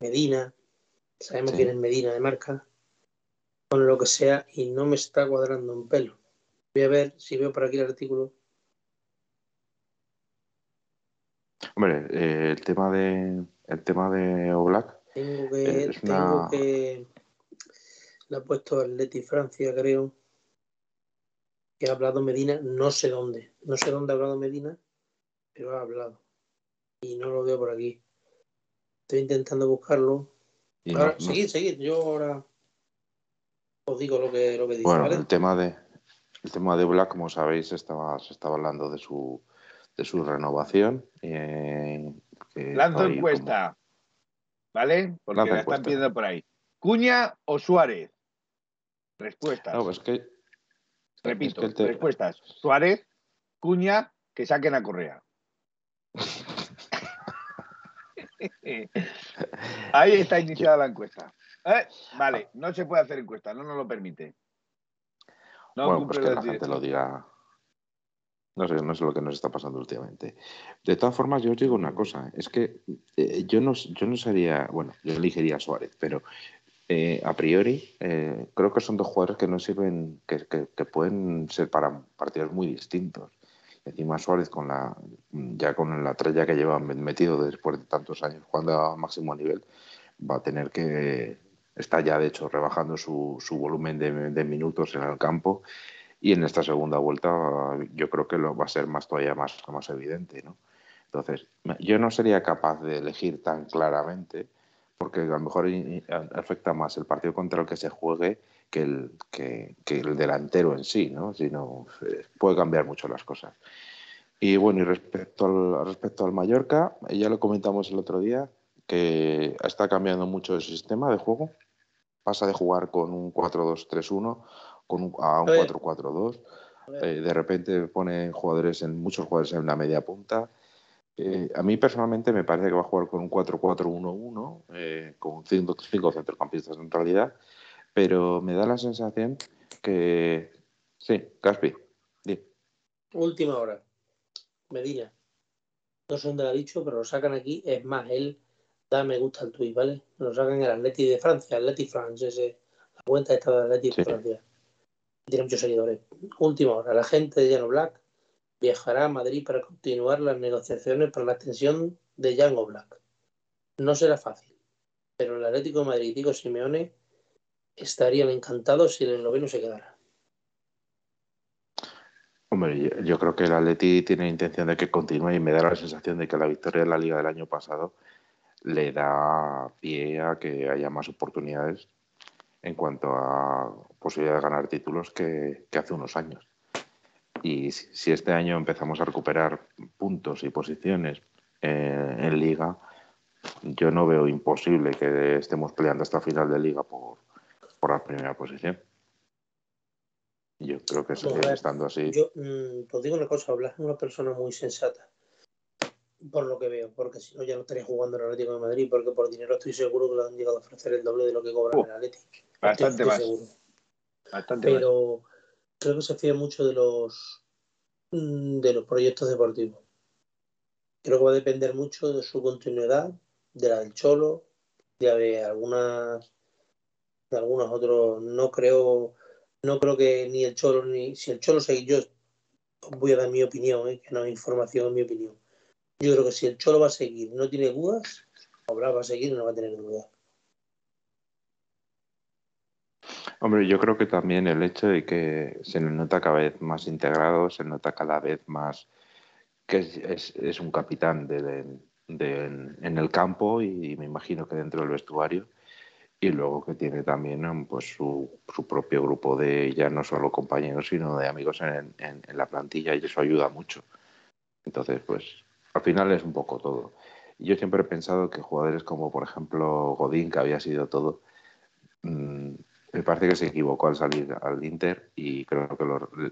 Medina, sabemos quién es Medina de marca, con lo que sea, y no me está cuadrando un pelo. Voy a ver si veo por aquí el artículo. Hombre, eh, el tema de el tema de Oblak. Tengo que, tengo que le ha puesto el Leti Francia, creo que ha hablado Medina, no sé dónde, no sé dónde ha hablado Medina, pero ha hablado. Y no lo veo por aquí. Estoy intentando buscarlo. Ahora, seguid, seguid, yo ahora os digo lo que, lo que dice. Bueno, el tema de el tema de Black, como sabéis, estaba, se estaba hablando de su de su renovación. Eh, Lanzo encuesta, ¿vale? Porque la están pidiendo por ahí. ¿Cuña o Suárez? Respuesta. No, pues que Repito, respuestas. Suárez, Cuña, que saquen a Correa. Ahí está iniciada la encuesta. Eh, vale, no se puede hacer encuesta, no nos lo permite. No bueno, pues que la gente lo diga. No sé, no sé lo que nos está pasando últimamente. De todas formas, yo os digo una cosa, es que eh, yo, no, yo no sería, bueno, yo elegiría a Suárez, pero eh, a priori, eh, creo que son dos jugadores que no sirven, que, pueden ser para partidos muy distintos. Encima Suárez con la ya con la tralla que lleva metido después de tantos años jugando a máximo nivel, va a tener que está ya de hecho rebajando su, volumen de, minutos en el campo y en esta segunda vuelta yo creo que lo va a ser más todavía más, más evidente, ¿no? Entonces, yo no sería capaz de elegir tan claramente porque a lo mejor afecta más el partido contra el que se juegue que el, que, el delantero en sí, ¿no? Sino, eh, puede cambiar mucho las cosas. Y bueno, y respecto al, respecto al Mallorca, ya lo comentamos el otro día, que está cambiando mucho el sistema de juego. Pasa de jugar con un 4-2-3-1 con a un 4-4-2. Eh, de repente pone jugadores en muchos jugadores en la media punta. Eh, a mí personalmente me parece que va a jugar con un 4-4-1-1, eh, con cinco, cinco, centrocampistas en realidad, pero me da la sensación que. Sí, Caspi. Última hora. Medina. No sé dónde lo ha dicho, pero lo sacan aquí. Es más, él da me gusta al tweet, ¿vale? Lo sacan en el Atleti de Francia, Atleti France, ese, la cuenta está de Atleti de Francia. Tiene muchos seguidores. Última hora. La gente de Llano Black viajará a Madrid para continuar las negociaciones para la extensión de Django Black. No será fácil, pero el Atlético de Madrid Diego Simeone estarían encantados si el esloveno se quedara. Hombre, yo creo que el Atleti tiene intención de que continúe y me da la sensación de que la victoria de la Liga del año pasado le da pie a que haya más oportunidades en cuanto a posibilidad de ganar títulos que hace unos años. y si este año empezamos a recuperar puntos y posiciones eh, en liga, yo no veo imposible que estemos peleando hasta final de liga por, por la primera posición. Yo creo que sigue estando así. Yo mm, te digo una cosa, hablas de una persona muy sensata, por lo que veo, porque si no ya no estaría jugando en el Atlético de Madrid, porque por dinero estoy seguro que le han llegado a ofrecer el doble de lo que cobran en el Atlético. Bastante más. Bastante Pero creo que se fía mucho de los mm, de los proyectos deportivos. Creo que va a depender mucho de su continuidad, de la del Cholo, de algunas de algunos otros. No creo, no creo que ni el Cholo ni si el Cholo se yo voy a dar mi opinión, ¿eh? que no es información, es mi opinión. Yo creo que si el Cholo va a seguir, no tiene dudas, Obra va a seguir y no va a tener dudas. Hombre, yo creo que también el hecho de que se le nota cada vez más integrado, se nota cada vez más que es, un capitán en el campo y me imagino que dentro del vestuario. Y luego que tiene también pues, su, propio grupo de ya no solo compañeros, sino de amigos en, en la plantilla y eso ayuda mucho. Entonces, pues al final es un poco todo. Yo siempre he pensado que jugadores como, por ejemplo, Godín, que había sido todo, mm, me parece que se equivocó al salir al Inter y creo que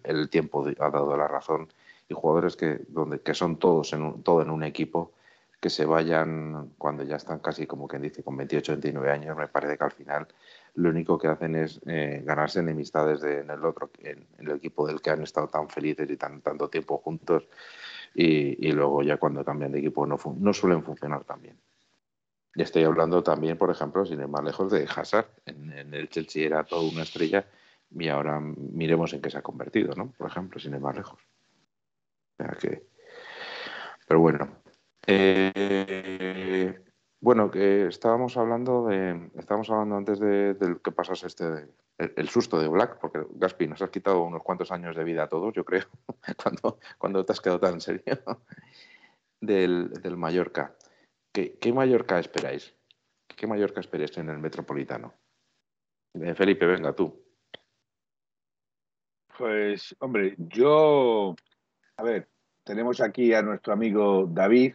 el tiempo ha dado la razón. Y jugadores que, donde, que son todos en todo en un equipo, que se vayan cuando ya están casi como quien dice con 28, 29 años, me parece que al final lo único que hacen es eh, ganarse enemistades en el otro, en, el equipo del que han estado tan felices y tan tanto tiempo juntos y, luego ya cuando cambian de equipo no, no suelen funcionar tan bien. Y estoy hablando también, por ejemplo, sin ir más lejos, de Hazard. En, el Chelsea era toda una estrella y ahora miremos en qué se ha convertido, ¿no? Por ejemplo, sin ir más lejos. O sea que... Pero bueno. Eh, bueno, que estábamos hablando de, estábamos hablando antes de, que pasase este, el, susto de Black, porque Gaspi nos has quitado unos cuantos años de vida a todos, yo creo, cuando, cuando te has quedado tan serio, del, del Mallorca. ¿Qué, ¿Qué, Mallorca esperáis? ¿Qué Mallorca esperáis en el Metropolitano? Eh, Felipe, venga tú. Pues, hombre, yo, a ver, tenemos aquí a nuestro amigo David,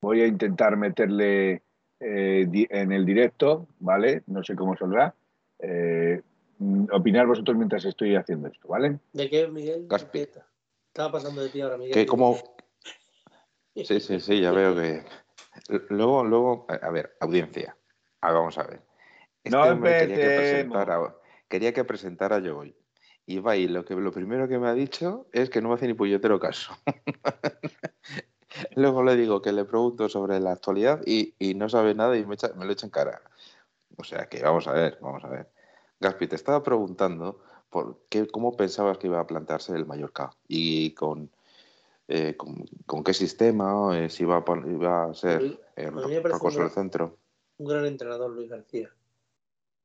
Voy a intentar meterle eh, en el directo, ¿vale? No sé cómo saldrá. Eh, opinar vosotros mientras estoy haciendo esto, ¿vale? ¿De qué, Miguel? Estaba pasando de ti ahora, Miguel. Que como... Sí, sí, sí, ya veo que... Luego, luego, a ver, audiencia. Ah, vamos a ver. Este no quería que presentara, quería que presentara yo hoy. Y va y lo que lo primero que me ha dicho es que no me hace ni puñetero caso. Luego le digo que le pregunto sobre la actualidad y, no sabe nada y me, lo echa en cara. O sea que vamos a ver, vamos a ver. Gaspi, te estaba preguntando por qué, cómo pensabas que iba a plantearse el Mallorca y con, eh, con, qué sistema, eh, si iba a, iba a ser el centro. Un gran entrenador, Luis García.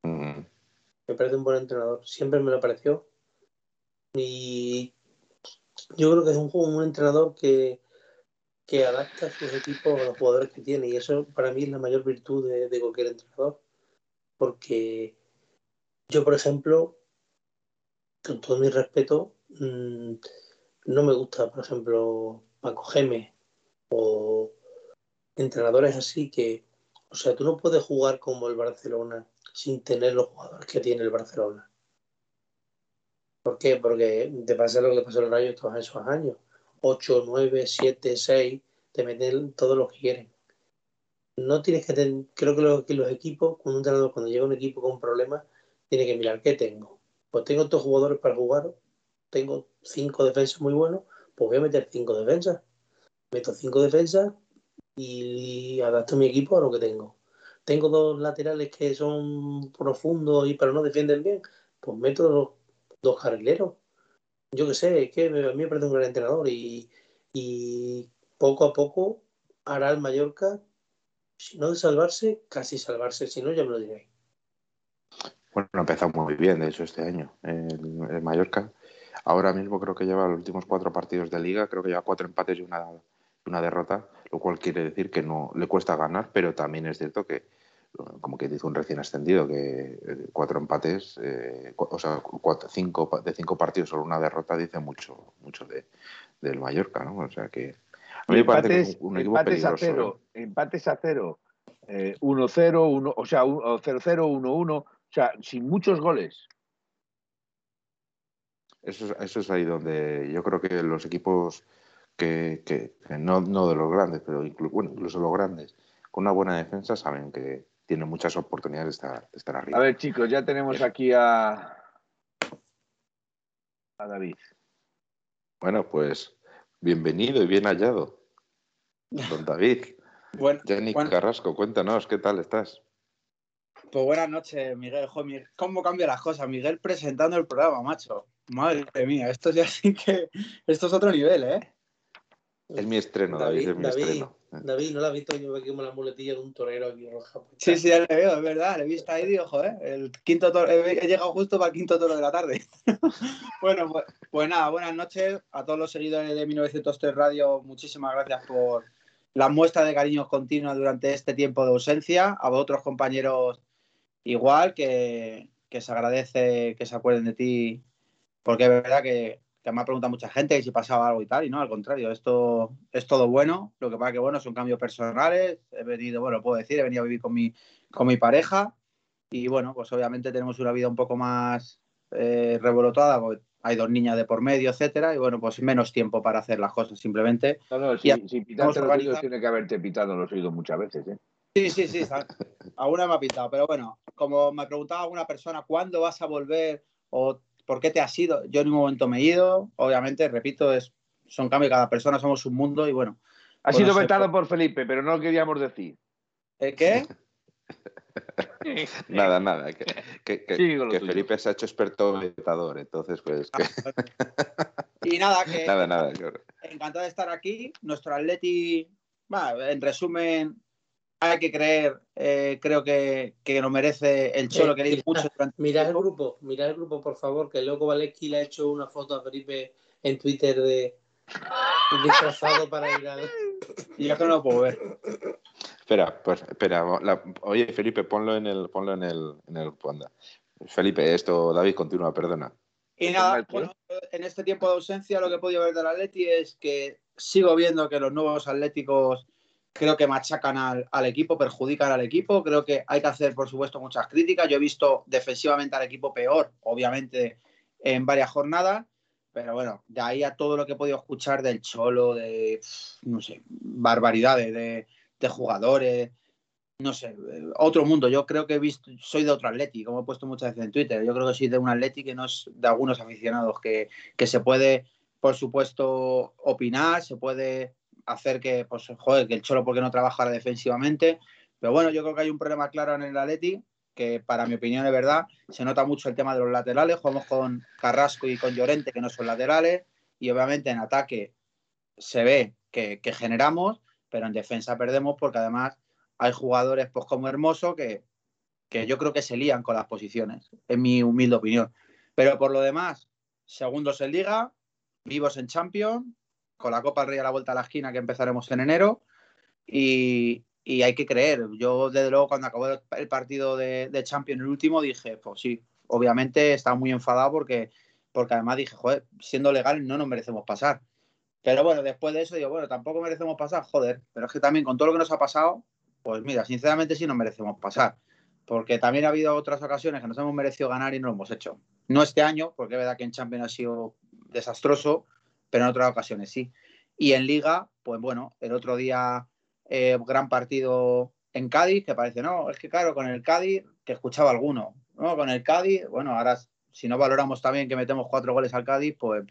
Me parece un buen entrenador. Siempre me lo pareció. Y yo creo que es un, un entrenador que que adapta sus equipos a los jugadores que tiene. Y eso para mí es la mayor virtud de, cualquier entrenador. Porque yo, por ejemplo, con todo mi respeto, mm, no me gusta, por ejemplo, Paco Geme o entrenadores así que, o sea, tú no puedes jugar como el Barcelona sin tener los jugadores que tiene el Barcelona. ¿Por qué? Porque te pasa lo que le pasó al Rayo todos esos años 8, 9, 7, 6, te meten todo lo que quieren. No tienes que tener, creo que los, que los equipos, cuando, un entrenador, cuando llega un equipo con problemas, tiene que mirar qué tengo. Pues tengo estos jugadores para jugar, tengo cinco defensas muy buenos, pues voy a meter cinco defensas. Meto cinco defensas y adapto mi equipo a lo que tengo. Tengo dos laterales que son profundos y pero no defienden bien, pues meto dos, dos carrileros yo qué sé, es que a mí me parece un gran entrenador y, poco a poco hará el Mallorca, si no de salvarse, casi salvarse, si no ya me lo diréis. Bueno, ha empezado muy bien, de hecho, este año el, Mallorca. Ahora mismo creo que lleva los últimos cuatro partidos de liga, creo que lleva cuatro empates y una, una derrota, lo cual quiere decir que no le cuesta ganar, pero también es cierto que como que dice un recién ascendido, que eh, cuatro empates, eh, o sea, cinco, de cinco partidos solo una derrota dice mucho, mucho de, del Mallorca, ¿no? O sea que a mí me parece un, equipo empates A cero, empates a cero, 1-0, 1, o sea, 0-0, 1-1, o sea, sin muchos goles. Eso, eso es ahí donde yo creo que los equipos que, que, no, no, de los grandes, pero bueno, incluso los grandes, con una buena defensa saben que tienen muchas oportunidades de estar, de estar arriba. A ver, chicos, ya tenemos aquí a, a David. Bueno, pues bienvenido y bien hallado, don David. Bueno, Jenny Carrasco, cuéntanos, ¿qué tal estás? Pues buenas noches, Miguel. ¿Cómo cambian las cosas? Miguel presentando el programa, macho. Madre mía, esto ya sí que. Esto es otro nivel, ¿eh? Es mi estreno, David, es mi estreno. David, ¿no lo has visto yo aquí como la muletilla de un torero aquí roja? Sí, sí, ya le veo, es verdad, le he visto ahí, digo, joder, el quinto toro, he llegado justo para el quinto toro de la tarde. bueno, pues, pues, nada, buenas noches a todos los seguidores de 1903 Radio, muchísimas gracias por la muestra de cariños continuos durante este tiempo de ausencia, a vosotros compañeros igual, que, que se agradece que se acuerden de ti, porque es verdad que que me ha preguntado mucha gente si pasaba algo y tal, y no, al contrario, esto es todo bueno, lo que pasa que, bueno, son cambios personales, he venido, bueno, puedo decir, he venido a vivir con mi, con mi pareja, y bueno, pues obviamente tenemos una vida un poco más eh, revolotada, hay dos niñas de por medio, etcétera, y bueno, pues menos tiempo para hacer las cosas, simplemente. No, no, si, si pitarte los oídos tiene que haberte pitado los oídos muchas veces, ¿eh? Sí, sí, sí, alguna me ha pitado, pero bueno, como me preguntaba alguna persona, ¿cuándo vas a volver? O ¿por qué te has ido? Yo en un momento me he ido, obviamente, repito, es, son cambios, cada persona somos un mundo y bueno. Ha sido vetado por Felipe, pero no lo queríamos decir. ¿Eh, ¿Qué? nada, nada. Que, que, Felipe se ha hecho experto vetador, entonces pues... y nada, que... Nada, nada. Encantado de estar aquí. Nuestro Atleti, en resumen, hay que creer, eh, creo que, que, nos merece el Cholo, que le mucho. Mira el grupo, mira el grupo, por favor, que luego Valesky le ha hecho una foto a Felipe en Twitter de disfrazado para ir a... Y yo que no lo puedo ver. Espera, pues espera. oye, Felipe, ponlo en el, ponlo en el, en el Felipe, esto, David, continúa, perdona. Y nada, bueno, en este tiempo de ausencia lo que he podido ver del Atleti es que sigo viendo que los nuevos atléticos creo que machacan al, equipo, perjudican al equipo. Creo que hay que hacer, por supuesto, muchas críticas. Yo he visto defensivamente al equipo peor, obviamente, en varias jornadas. Pero bueno, de ahí a todo lo que he podido escuchar del Cholo, de, no sé, barbaridades de, jugadores, no sé, otro mundo. Yo creo que he visto, soy de otro Atleti, como he puesto muchas veces en Twitter. Yo creo que soy de un Atleti que no es de algunos aficionados, que, que se puede, por supuesto, opinar, se puede hacer que, pues, joder, que el Cholo porque no trabaja defensivamente. Pero bueno, yo creo que hay un problema claro en el Atleti, que para mi opinión es verdad, se nota mucho el tema de los laterales. Jugamos con Carrasco y con Llorente, que no son laterales, y obviamente en ataque se ve que, generamos, pero en defensa perdemos porque además hay jugadores pues como Hermoso que, que yo creo que se lían con las posiciones, en mi humilde opinión. Pero por lo demás, segundos en Liga, vivos en Champions, con la Copa del Rey a la vuelta a la esquina que empezaremos en enero. Y, hay que creer. Yo, desde luego, cuando acabó el partido de, de, Champions, el último, dije, pues sí, obviamente estaba muy enfadado porque, porque además dije, joder, siendo legal no nos merecemos pasar. Pero bueno, después de eso digo, bueno, tampoco merecemos pasar, joder. Pero es que también con todo lo que nos ha pasado, pues mira, sinceramente sí nos merecemos pasar. Porque también ha habido otras ocasiones que nos hemos merecido ganar y no lo hemos hecho. No este año, porque es verdad que en Champions ha sido desastroso, pero en otras ocasiones sí. Y en Liga, pues bueno, el otro día, eh, gran partido en Cádiz, que parece, no, es que claro, con el Cádiz, que escuchaba alguno, ¿no? Con el Cádiz, bueno, ahora si no valoramos también que metemos cuatro goles al Cádiz, pues,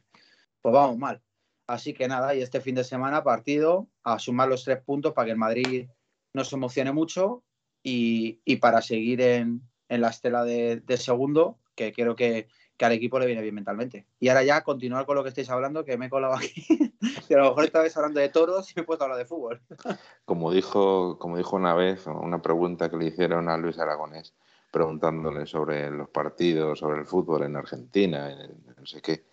pues vamos mal. Así que nada, y este fin de semana partido a sumar los tres puntos para que el Madrid no se emocione mucho y, para seguir en, la estela de, de, segundo, que creo que, que al equipo le viene bien mentalmente. Y ahora ya continuar con lo que estáis hablando, que me he colado aquí. y a lo mejor estabais hablando de toros y me he puesto a hablar de fútbol. como, dijo, como dijo una vez, una pregunta que le hicieron a Luis Aragonés, preguntándole sobre los partidos, sobre el fútbol en Argentina, no sé qué.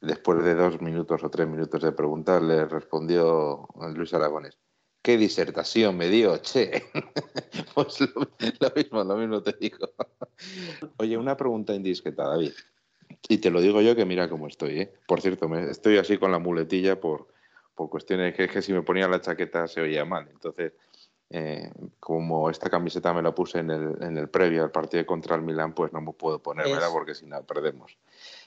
Después de dos minutos o tres minutos de preguntar, le respondió Luis Aragonés, qué disertación me dio, che. pues lo, lo mismo, lo mismo te digo. Oye, una pregunta indiscreta, David. Y te lo digo yo que mira cómo estoy, ¿eh? Por cierto, me, estoy así con la muletilla por, por cuestiones que, que si me ponía la chaqueta se oía mal. Entonces, eh, como esta camiseta me la puse en el, en el previo al partido contra el Milán, pues no me puedo poner, Es- ¿verdad? Porque si no, perdemos.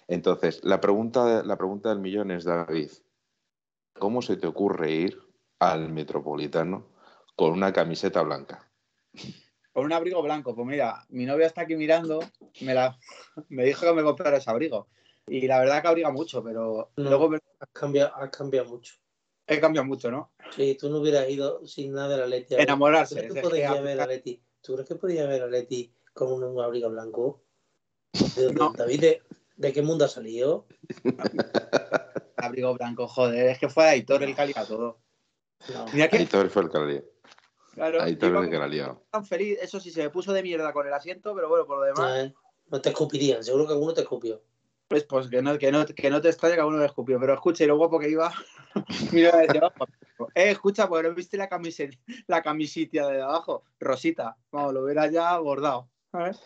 Entonces, la pregunta, la pregunta del millón es, David, ¿cómo se te ocurre ir al Metropolitano con una camiseta blanca? Con un abrigo blanco. Pues mira, mi novia está aquí mirando, me, la, me dijo que me comprara ese abrigo. Y la verdad que abriga mucho, pero No. luego me- Has cambiado, has cambiado mucho. he cambiado mucho, ¿no? Si tú no hubieras ido sin nada de la Leti. Enamorarse. ¿Tú crees es que que podía a- ver a Leti? ¿Tú crees que podía ver a Leti con un abrigo blanco? ¿De- de- No. David, ¿de, de qué mundo ha salido? abrigo blanco, joder, es que fue Aitor el que todo. No. Mira que, Aitor fue el que la lió. claro, Aitor es el que la lió. tan feliz, eso sí, se me puso de mierda con el asiento, pero bueno, por lo demás, No, ¿eh? No te escupirían, seguro que alguno te escupió. pues, pues que, no, que, no, que no te extraña que a uno le escupió, pero escucha, y lo guapo que iba, mira, decía, "Ojo, eh, escucha, porque no viste la camiseta, la camisita de abajo, Rosita, vamos, lo hubiera ya bordado, ¿sabes?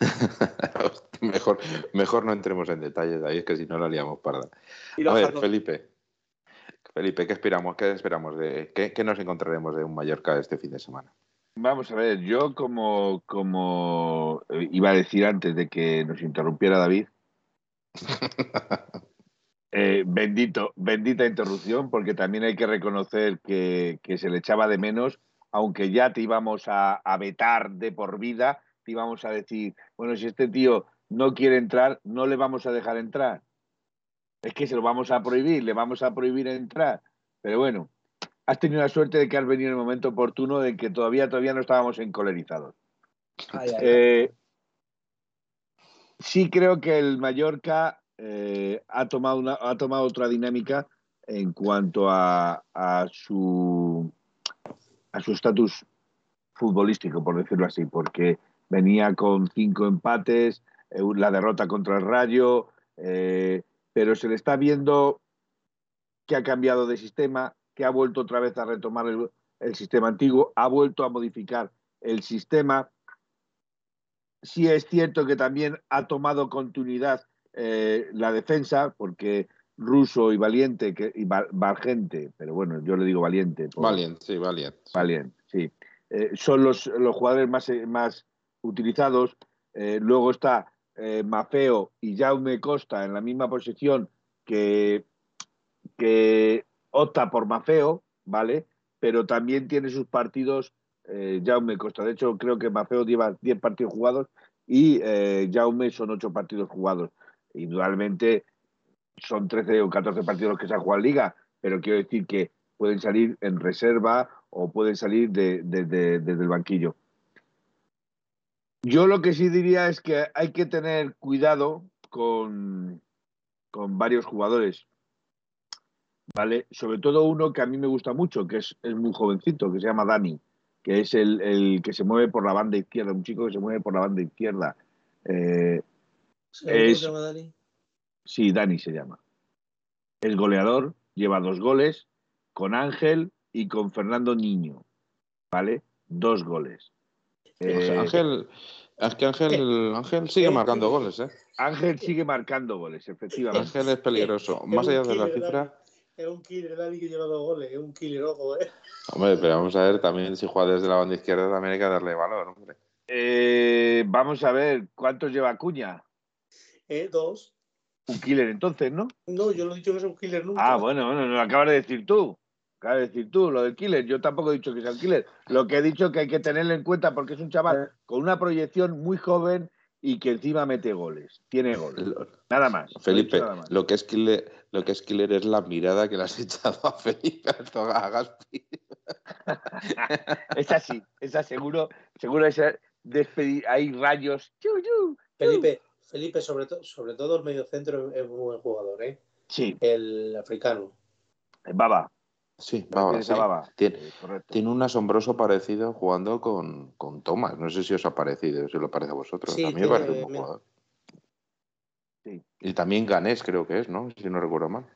mejor, mejor no entremos en detalles, David, que si no la liamos parda. A ver, Felipe. Felipe, ¿qué esperamos? ¿Qué esperamos de qué, qué nos encontraremos de un Mallorca este fin de semana? Vamos a ver, yo como, como eh, iba a decir antes de que nos interrumpiera David, eh, bendito, bendita interrupción, porque también hay que reconocer que, que se le echaba de menos, aunque ya te íbamos a, a vetar de por vida, te íbamos a decir, bueno, si este tío no quiere entrar, no le vamos a dejar entrar. Es que se lo vamos a prohibir, le vamos a prohibir entrar. Pero bueno, has tenido la suerte de que has venido en el momento oportuno de que todavía, todavía no estábamos encolerizados. Ay. Eh, sí creo que el Mallorca eh, ha, tomado una, ha tomado otra dinámica en cuanto a, a su a su estatus futbolístico, por decirlo así, porque venía con cinco empates, eh, la derrota contra el Rayo, eh, pero se le está viendo que ha cambiado de sistema, que ha vuelto otra vez a retomar el, el sistema antiguo, ha vuelto a modificar el sistema. Sí es cierto que también ha tomado continuidad eh, la defensa, porque Russo y Valiente, que, y Val- Vargente, pero bueno, yo le digo Valiente. por- Valiant, sí, Valiant. Valiant, sí. Eh, son los, los jugadores más, más utilizados. Eh, luego está eh, Mafeo y Jaume Costa en la misma posición que, que opta por Mafeo, ¿vale? Pero también tiene sus partidos eh, Jaume Costa. De hecho, creo que Mafeo lleva 10 partidos jugados y eh, Jaume son 8 partidos jugados. Indudablemente son 13 o 14 partidos los que se han jugado en Liga, pero quiero decir que pueden salir en reserva o pueden salir de- de- de- desde el banquillo. Yo lo que sí diría es que hay que tener cuidado con, con varios jugadores, ¿vale? Sobre todo uno que a mí me gusta mucho, que es, es muy jovencito, que se llama Dani, que es el, el que se mueve por la banda izquierda, un chico que se mueve por la banda izquierda. Eh, ¿Seguro Es- que se llama Dani? Sí, Dani se llama. Es goleador, lleva dos goles con Ángel y con Fernando Niño. ¿Vale? Dos goles. Eh, Ángel, es que Ángel, Ángel sigue Eh, marcando goles, ¿eh? Ángel sigue marcando goles, efectivamente. Ángel es peligroso. Más allá de la cifra. Es un killer, Dani, que lleva dos goles. Es un killer, ojo, ¿eh? hombre, pero vamos a ver, también si juega desde la banda izquierda también hay que darle valor, hombre. Eh, vamos a ver, ¿cuántos lleva Cuña? Eh, Dos. Un killer entonces, ¿no? No, yo no he dicho que es un killer nunca. Ah, bueno, bueno, lo acabas de decir tú. De decir tú, lo del killer. Yo tampoco he dicho que sea el killer. Lo que he dicho es que hay que tenerlo en cuenta porque es un chaval con una proyección muy joven y que encima mete goles. Tiene goles. Nada más. Felipe, dicho nada más. lo que es killer, lo que es killer es la mirada que le has echado a Felipe a Gaspi. Esa sí, esa seguro, seguro esa despedir, hay rayos. Yu, yu. Felipe, Felipe sobre, todo sobre todo el mediocentro es un buen jugador, ¿eh? Sí, El africano. Baba. Sí, Baba, sí. Baba. Tiene, Eh, tiene un asombroso parecido jugando con, con Thomas. No sé si os ha parecido, si os lo parece a vosotros. Sí, a mí me parece un buen me- jugador. Sí. Y también Ganés creo que es, ¿no? Si no recuerdo mal.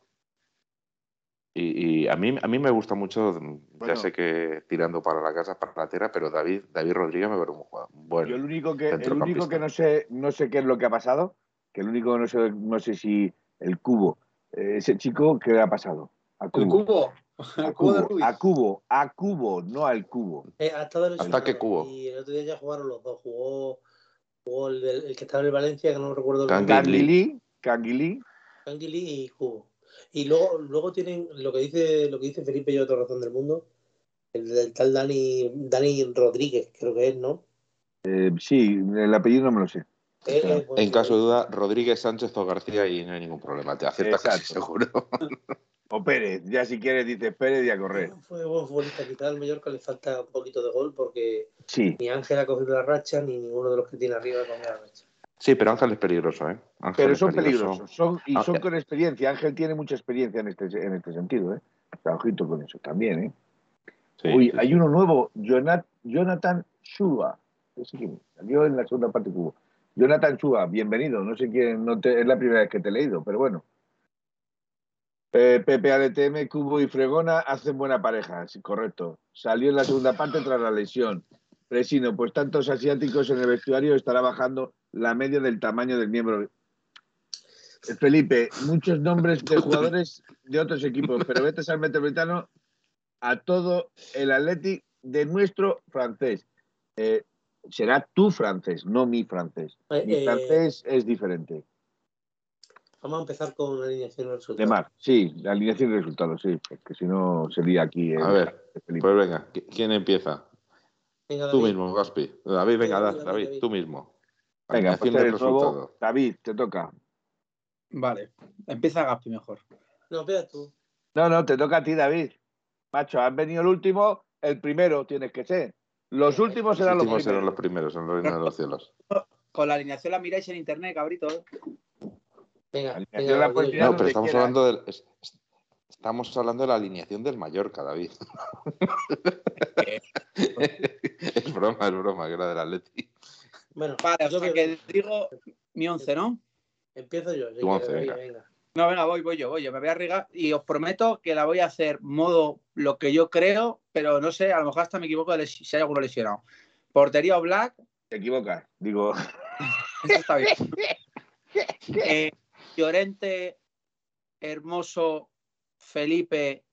Y, y a, mí, a mí me gusta mucho, Bueno. ya sé que tirando para la casa, para la tierra, pero David, David Rodríguez me parece un jugador bueno. Yo el único que, el único que no sé, no sé qué es lo que ha pasado, que el único que no sé, no sé si el cubo, eh, ese chico, ¿qué le ha pasado? El cubo. A cubo de cubo, Rubik. a cubo, a cubo, no al cubo. Eh, ha estado lesionado, Ataque cubo. Y el otro día ya jugaron los dos. Jugó, jugó el, del- el que estaba en el Valencia, que no recuerdo el Canguilí. nombre. Canguilí, Canguilí, Canguilí y Cubo. Y luego, luego tienen lo que dice, lo que dice Felipe y yo, toda razón del mundo. El del tal Dani, Dani Rodríguez, creo que es, ¿no? eh, sí, el apellido no me lo sé. Eh, eh, En caso de duda, Rodríguez Sánchez o García y no hay ningún problema. Te aciertas casi seguro. O Pérez, ya si quieres dices Pérez y a correr. Fue buen futbolista, quizás al Mallorca le falta un poquito de gol porque Sí, ni Ángel ha cogido la racha ni ninguno de los que tiene arriba ha cogido la racha. Sí, pero Ángel es peligroso, ¿eh? Ángel pero son peligroso. peligrosos son, y son con experiencia. Ángel tiene mucha experiencia en este, en este sentido, ¿eh? O sea, ojito con eso también, ¿eh? Sí, Uy, sí, hay sí. uno nuevo, Jonat- Jonathan Shua. Salió en la segunda parte de Cubo. Jonathan Shua, bienvenido. No sé quién, no te- es la primera vez que te he leído, pero bueno. Pepe ADTM, Cubo y Fregona hacen buena pareja, sí, correcto. Salió en la segunda parte tras la lesión. Presino, pues tantos asiáticos en el vestuario estará bajando la media del tamaño del miembro. Eh, Felipe, muchos nombres de jugadores de otros equipos, pero vete al Metropolitano a todo el Athletic de nuestro francés. Eh, será tu francés, no mi francés. Eh, Mi francés es diferente. Vamos a empezar con la alineación De resultado. mar, sí, la alineación y resultados, sí, porque si no sería aquí. el- A ver, el Felipe. pues venga, ¿qui- ¿quién empieza? Venga, Tú mismo, Gaspi. David, venga, David, da, David, David, David. tú mismo. Venga, pues nuevo. resultado. David, te toca. Vale. Empieza Gaspi mejor. No, espera tú. No, no, te toca a ti, David. Macho, has venido el último, el primero tienes que ser. Los últimos Los serán los últimos serán los primeros. primeros en el reino de los cielos. Con la alineación la miráis en internet, cabrito. ¿eh? Venga, la. No, pero estamos hablando del. es- es- Estamos hablando de la alineación del Mallorca, David. es broma, es broma, que era del Atleti. Bueno, Vale, o sea que digo mi once, ¿no? empiezo yo. Tu once, venga. No, venga, voy, voy yo, voy yo. Me voy a arriesgar y os prometo que la voy a hacer modo lo que yo creo, pero no sé, a lo mejor hasta me equivoco de si hay alguno lesionado. Portería Black, Te equivocas. Digo, eso está bien. Eh, Llorente, Hermoso, Felipe,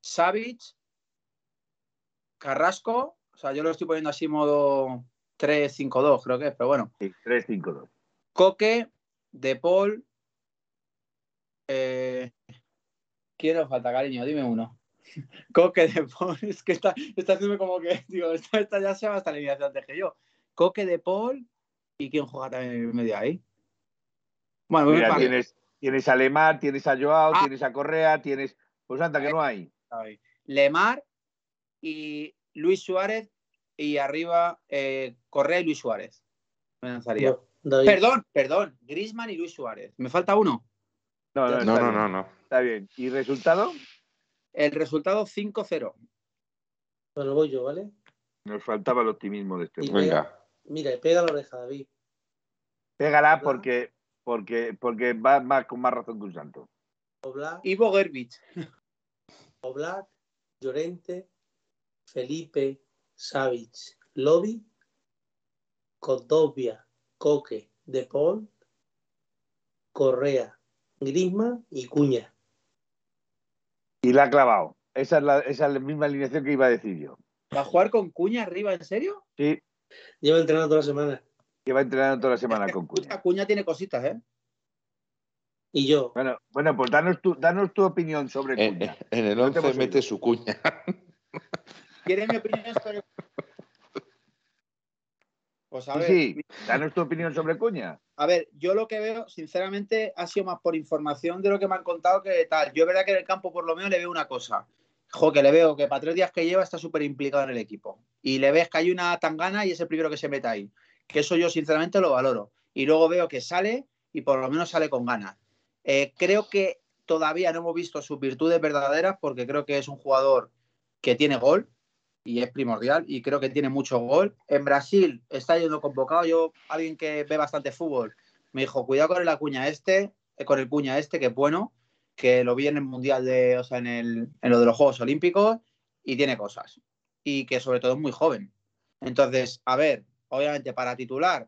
Savic, Carrasco, o sea, yo lo estoy poniendo así modo 3-5-2, creo que es, pero bueno. sí, 3-5-2. Coque, De Paul. Eh, ¿Quién nos falta, cariño? Dime uno. Coque, De Paul. Es que está, está haciendo como que, digo, esta, esta ya se va hasta la alineación antes que yo. Coque, De Paul. ¿Y quién juega también en medio ahí? Bueno, Mira, tienes, tienes a Lemar, tienes a Joao, Ah. tienes a Correa, tienes. Pues anda, que no hay. Lemar y Luis Suárez. Y arriba eh, Correa y Luis Suárez. Me lanzaría. No. Perdón, perdón. Grisman y Luis Suárez. ¿Me falta uno? No, no, No, está No, no. Está bien. ¿Y resultado? El resultado 5-0. Bueno, voy yo, ¿vale? Nos faltaba el optimismo de este. Y- Venga. Mira, pega la oreja, David. Pégala porque, porque, porque va más con más razón que un santo. Oblak, Ivo Gerbich. Oblak, Llorente, Felipe, Savic, Lodi, Condovia, Coque, De Paul, Correa, Grisman y Cuña. Y la ha clavado. Esa es la, esa es la misma alineación que iba a decir yo. ¿Va a jugar con Cuña arriba, en serio? Sí, Lleva entrenando toda la semana. Que va entrenando toda la semana con Cuña. Cuña tiene cositas, ¿eh? Y yo, Bueno, bueno, pues danos tu, danos tu opinión sobre Cuña. en el No te 11 hemos mete su cuña. ¿Quieres mi opinión sobre Pues a ver, sí, danos tu opinión sobre Cuña. a ver, yo lo que veo, sinceramente, ha sido más por información de lo que me han contado que tal. Yo, es verdad que en el campo, por lo menos, le veo una cosa. Jo, que le veo que para tres días que lleva está súper implicado en el equipo. Y le ves que hay una tangana y es el primero que se mete ahí. Que eso yo, sinceramente, lo valoro. Y luego veo que sale y por lo menos sale con ganas. Eh, creo que todavía no hemos visto sus virtudes verdaderas porque creo que es un jugador que tiene gol y es primordial y creo que tiene mucho gol. En Brasil está yendo convocado. Yo, alguien que ve bastante fútbol, me dijo, cuidado con el Acuña este, eh, con el Cuña este, que es bueno. que lo vi en el Mundial de, o sea, en, el, en lo de los Juegos Olímpicos y tiene cosas. Y que sobre todo es muy joven. Entonces, a ver, obviamente para titular,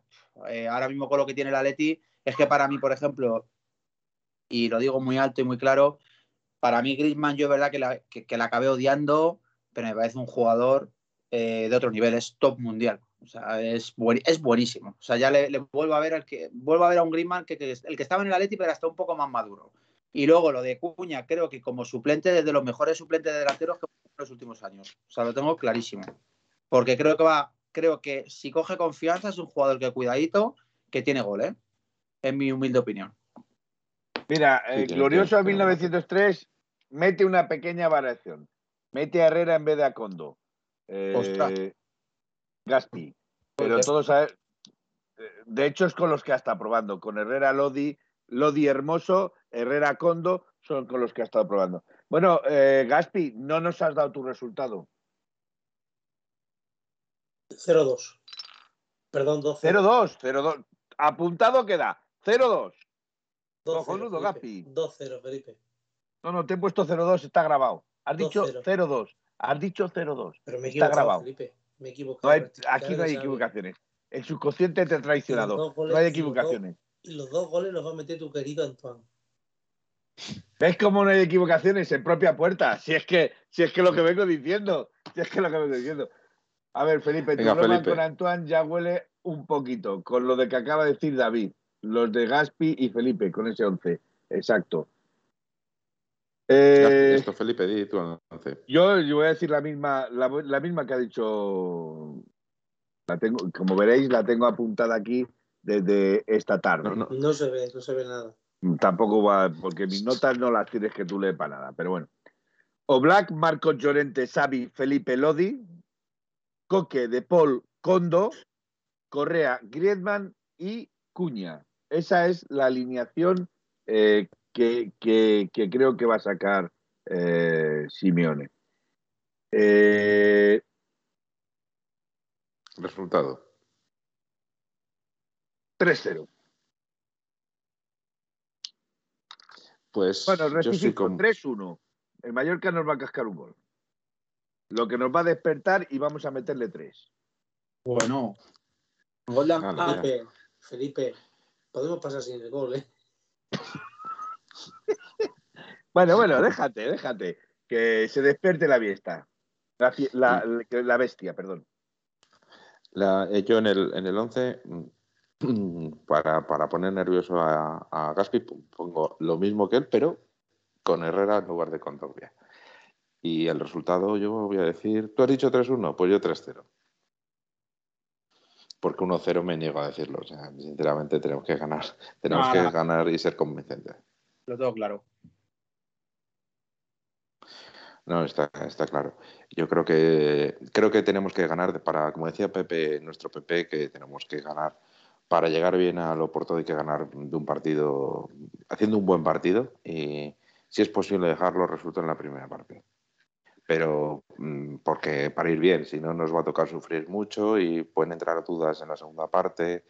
eh, ahora mismo con lo que tiene el Atleti, es que para mí, por ejemplo, y lo digo muy alto y muy claro, para mí Griezmann yo es verdad que la, que, la acabé odiando, pero me parece un jugador eh, de otro nivel, es top mundial. O sea, es, es buenísimo. O sea, ya le, vuelvo a ver al que vuelvo a ver a un Griezmann que, que, el que estaba en el Atleti, pero está un poco más maduro. Y luego lo de Cuña, creo que como suplente, desde los mejores suplentes de delanteros que en los últimos años. O sea, lo tengo clarísimo. Porque creo que va, creo que si coge confianza es un jugador que cuidadito, que tiene gol, ¿eh? En mi humilde opinión. Mira, eh, Glorioso 1903 mete una pequeña variación. Mete a Herrera en vez de a Condo. Eh, Gaspi. Pero todos saben. De hecho, es con los que ha estado probando. Con Herrera Lodi, Lodi Hermoso, Herrera Condo, son con los que ha estado probando. Bueno, eh, Gaspi, no nos has dado tu resultado. 0-2. Perdón, 2 0-2. 0-2. Apuntado queda. 0-2. Cojonudo, Gaspi. 2-0, Felipe. No, no, te he puesto 0-2, está grabado. Has dicho 0-2. Has dicho 0-2. Pero me he Está grabado. Felipe. Me he No equivocado. hay- aquí no hay equivocaciones. El subconsciente te ha traicionado. Goles- No hay los dos- equivocaciones. Y los dos goles los va a meter tu querido Antoine. ¿Ves cómo no hay equivocaciones en propia puerta? Si es que, si es que lo que vengo diciendo, si es que lo que vengo diciendo. A ver, Felipe, tu Venga, broma Felipe. con Antoine ya huele un poquito con lo de que acaba de decir David, los de Gaspi y Felipe con ese 11. Exacto. Eh, Esto, Felipe, di tú el once. yo, yo voy a decir la misma, la, la misma que ha dicho. La tengo, como veréis, la tengo apuntada aquí desde esta tarde. No, no, No se ve, no se ve nada. Tampoco va, porque mis notas no las tienes que tú lees para nada, pero bueno. Oblak, Marcos Llorente, Xavi, Felipe Lodi, Coque, De Paul, Condo, Correa, Griezmann y Cuña. Esa es la alineación eh, que, que- que creo que va a sacar eh, Simeone. Eh, resultado. 3-0. Pues Bueno, yo rectifico, con... 3-1. El Mallorca nos va a cascar un gol. Lo que nos va a despertar y vamos a meterle 3. Bueno. Gol de-. Felipe, podemos pasar sin el gol, ¿eh? Bueno, bueno, déjate, déjate. Que se despierte la fiesta. La, la, la- bestia, perdón. La, eh, yo en el, en el 11, mm, para, para poner nervioso a, a Gaspi, pongo lo mismo que él, pero con Herrera en lugar de con Dogbia. Y el resultado yo voy a decir, ¿tú has dicho 3-1? Pues yo 3-0. Porque 1-0 me niego a decirlo. O sea, sinceramente tenemos que ganar. Tenemos que ganar y ser convincentes. Lo tengo claro. No, está, está claro. Yo creo que creo que tenemos que ganar para, como decía Pepe, nuestro Pepe, que tenemos que ganar para llegar bien al Oporto hay que ganar de un partido, haciendo un buen partido y si es posible dejarlo resuelto en la primera parte. Pero mm, porque para ir bien, si no nos va a tocar sufrir mucho y pueden entrar dudas en la segunda parte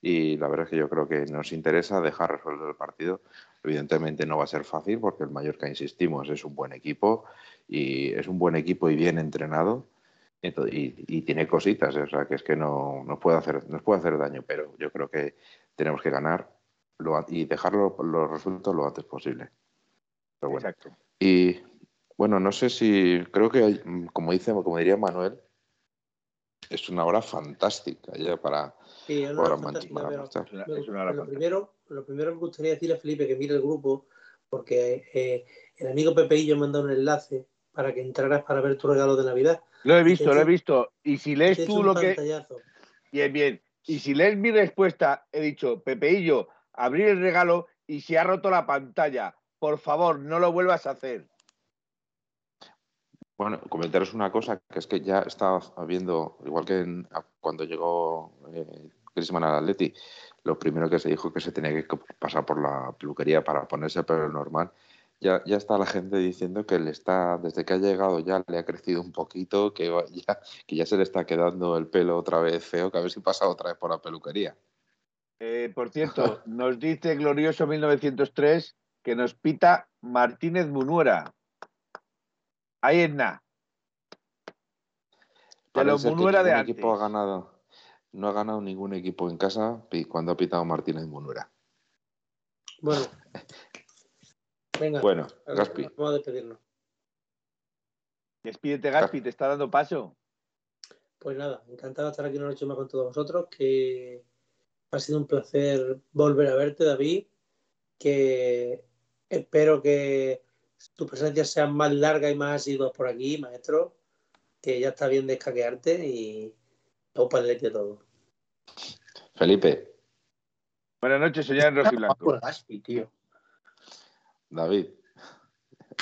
y la verdad es que yo creo que nos interesa dejar resuelto el partido. Evidentemente no va a ser fácil porque el Mallorca, insistimos, es un buen equipo y es un buen equipo y bien entrenado y, y tiene cositas, o sea que es que no nos puede hacer nos puede hacer daño, pero yo creo que tenemos que ganar lo y dejarlo los resultados lo antes posible. Pero bueno. Exacto. Y bueno, no sé si creo que hay- como dice como diría Manuel es una hora fantástica ya para Sí, es una man- fantástica, para pero. Es una, lo, fantástica. primero, lo primero que me gustaría decirle a Felipe que mire el grupo, porque eh, el amigo Pepeillo me ha mandado un enlace para que entraras para ver tu regalo de Navidad. Lo he visto, Te he lo he visto. Y si lees hecho tú lo que. pantallazo. Bien, bien. Y si lees mi respuesta, he dicho, Pepeillo, abrir el regalo y se ha roto la pantalla. Por favor, no lo vuelvas a hacer. Bueno, comentaros una cosa, que es que ya estaba viendo, igual que cuando llegó eh, Griezmann al Atleti, lo primero que se dijo que se tenía que pasar por la peluquería para ponerse el pelo normal. Ya, ya está la gente diciendo que le está, desde que ha llegado ya le ha crecido un poquito, que ya, que ya se le está quedando el pelo otra vez feo, que a ver si pasa otra vez por la peluquería. Eh, por cierto, nos dice Glorioso 1903 que nos pita Martínez Munuera. Ahí es nada. De los Munuera de antes. equipo ha ganado. No ha ganado ningún equipo en casa cuando ha pitado Martínez Munura. Bueno. Venga, Bueno, Gaspi. vamos a despedirnos. Despídete, Gaspi, te está dando paso. Pues nada, encantado de estar aquí una noche más con todos vosotros, que ha sido un placer volver a verte, David, que espero que tu presencia sea más larga y más asidua por aquí, maestro, que ya está bien de escaquearte y opa a todo. Felipe, Buenas noches, señor Rojiblanco. Por Gaspi, tío. David.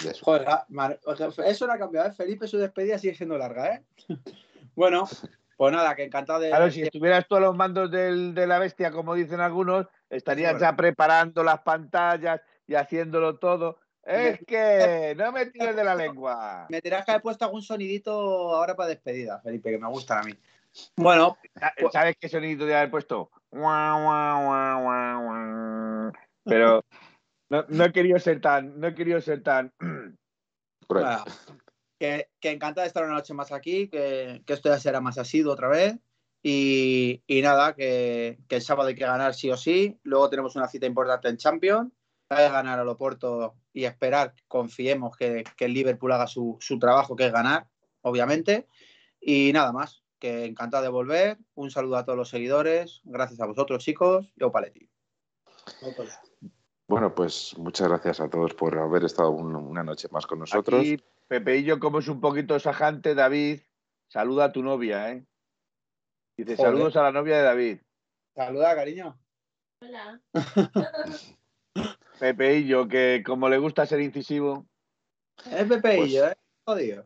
de eso. Joder, ah, man- o sea, eso no ha cambiado, ¿eh? Felipe, su despedida sigue siendo larga, ¿eh? bueno, pues nada, que encantado de. Claro, si estuvieras tú a los mandos del- de la bestia, como dicen algunos, estarías ya preparando las pantallas y haciéndolo todo. Es que no me tires de la lengua. Me tendrás que haber puesto algún sonidito ahora para despedida, Felipe, que me gustan a mí. Bueno, ¿Sabes qué sonido de haber puesto? Guau, guau, guau, guau, guau. Pero no, no he querido ser tan, no he querido ser tan. Que, que encantado de estar una noche más aquí, que, que esto ya será más asiduo otra vez. Y, y nada, que, que el sábado hay que ganar sí o sí. Luego tenemos una cita importante en Champions. Hay que ganar al Oporto y esperar, confiemos que, que el Liverpool haga su, su trabajo, que es ganar, obviamente. Y nada más, que encantado de volver. Un saludo a todos los seguidores. Gracias a vosotros, chicos. Y Opaletti. Opa. Bueno, pues muchas gracias a todos por haber estado un- una noche más con nosotros. Aquí, Pepeillo, como es un poquito sajante, David, saluda a tu novia, ¿eh? Dice, Joder. saludos a la novia de David. Saluda, cariño. Hola. Pepeillo, que como le gusta ser incisivo. Es Pepeillo, ¿eh? Jodido.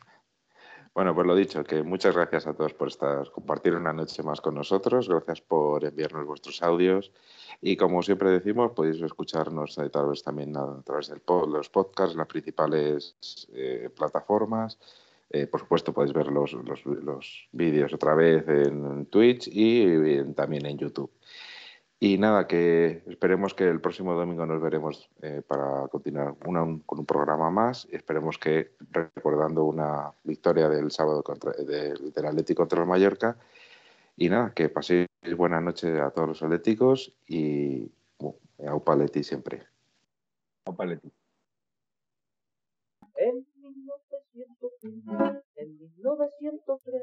Bueno, pues lo dicho, que muchas gracias a todos por estar, compartir una noche más con nosotros. Gracias por enviarnos vuestros audios. Y como siempre decimos, podéis escucharnos a través también a, a través de los podcasts, las principales eh, plataformas. Eh, por supuesto, podéis ver los, los- los vídeos otra vez en Twitch y también en YouTube. Y nada, que esperemos que el próximo domingo nos veremos eh, para continuar una- un- con un programa más. Esperemos que recordando una victoria del sábado contra, del, del Atlético contra el Mallorca. Y nada, que paséis buena noche a todos los atléticos y Aupa Leti siempre. Opaletti. En 1903, en 1903,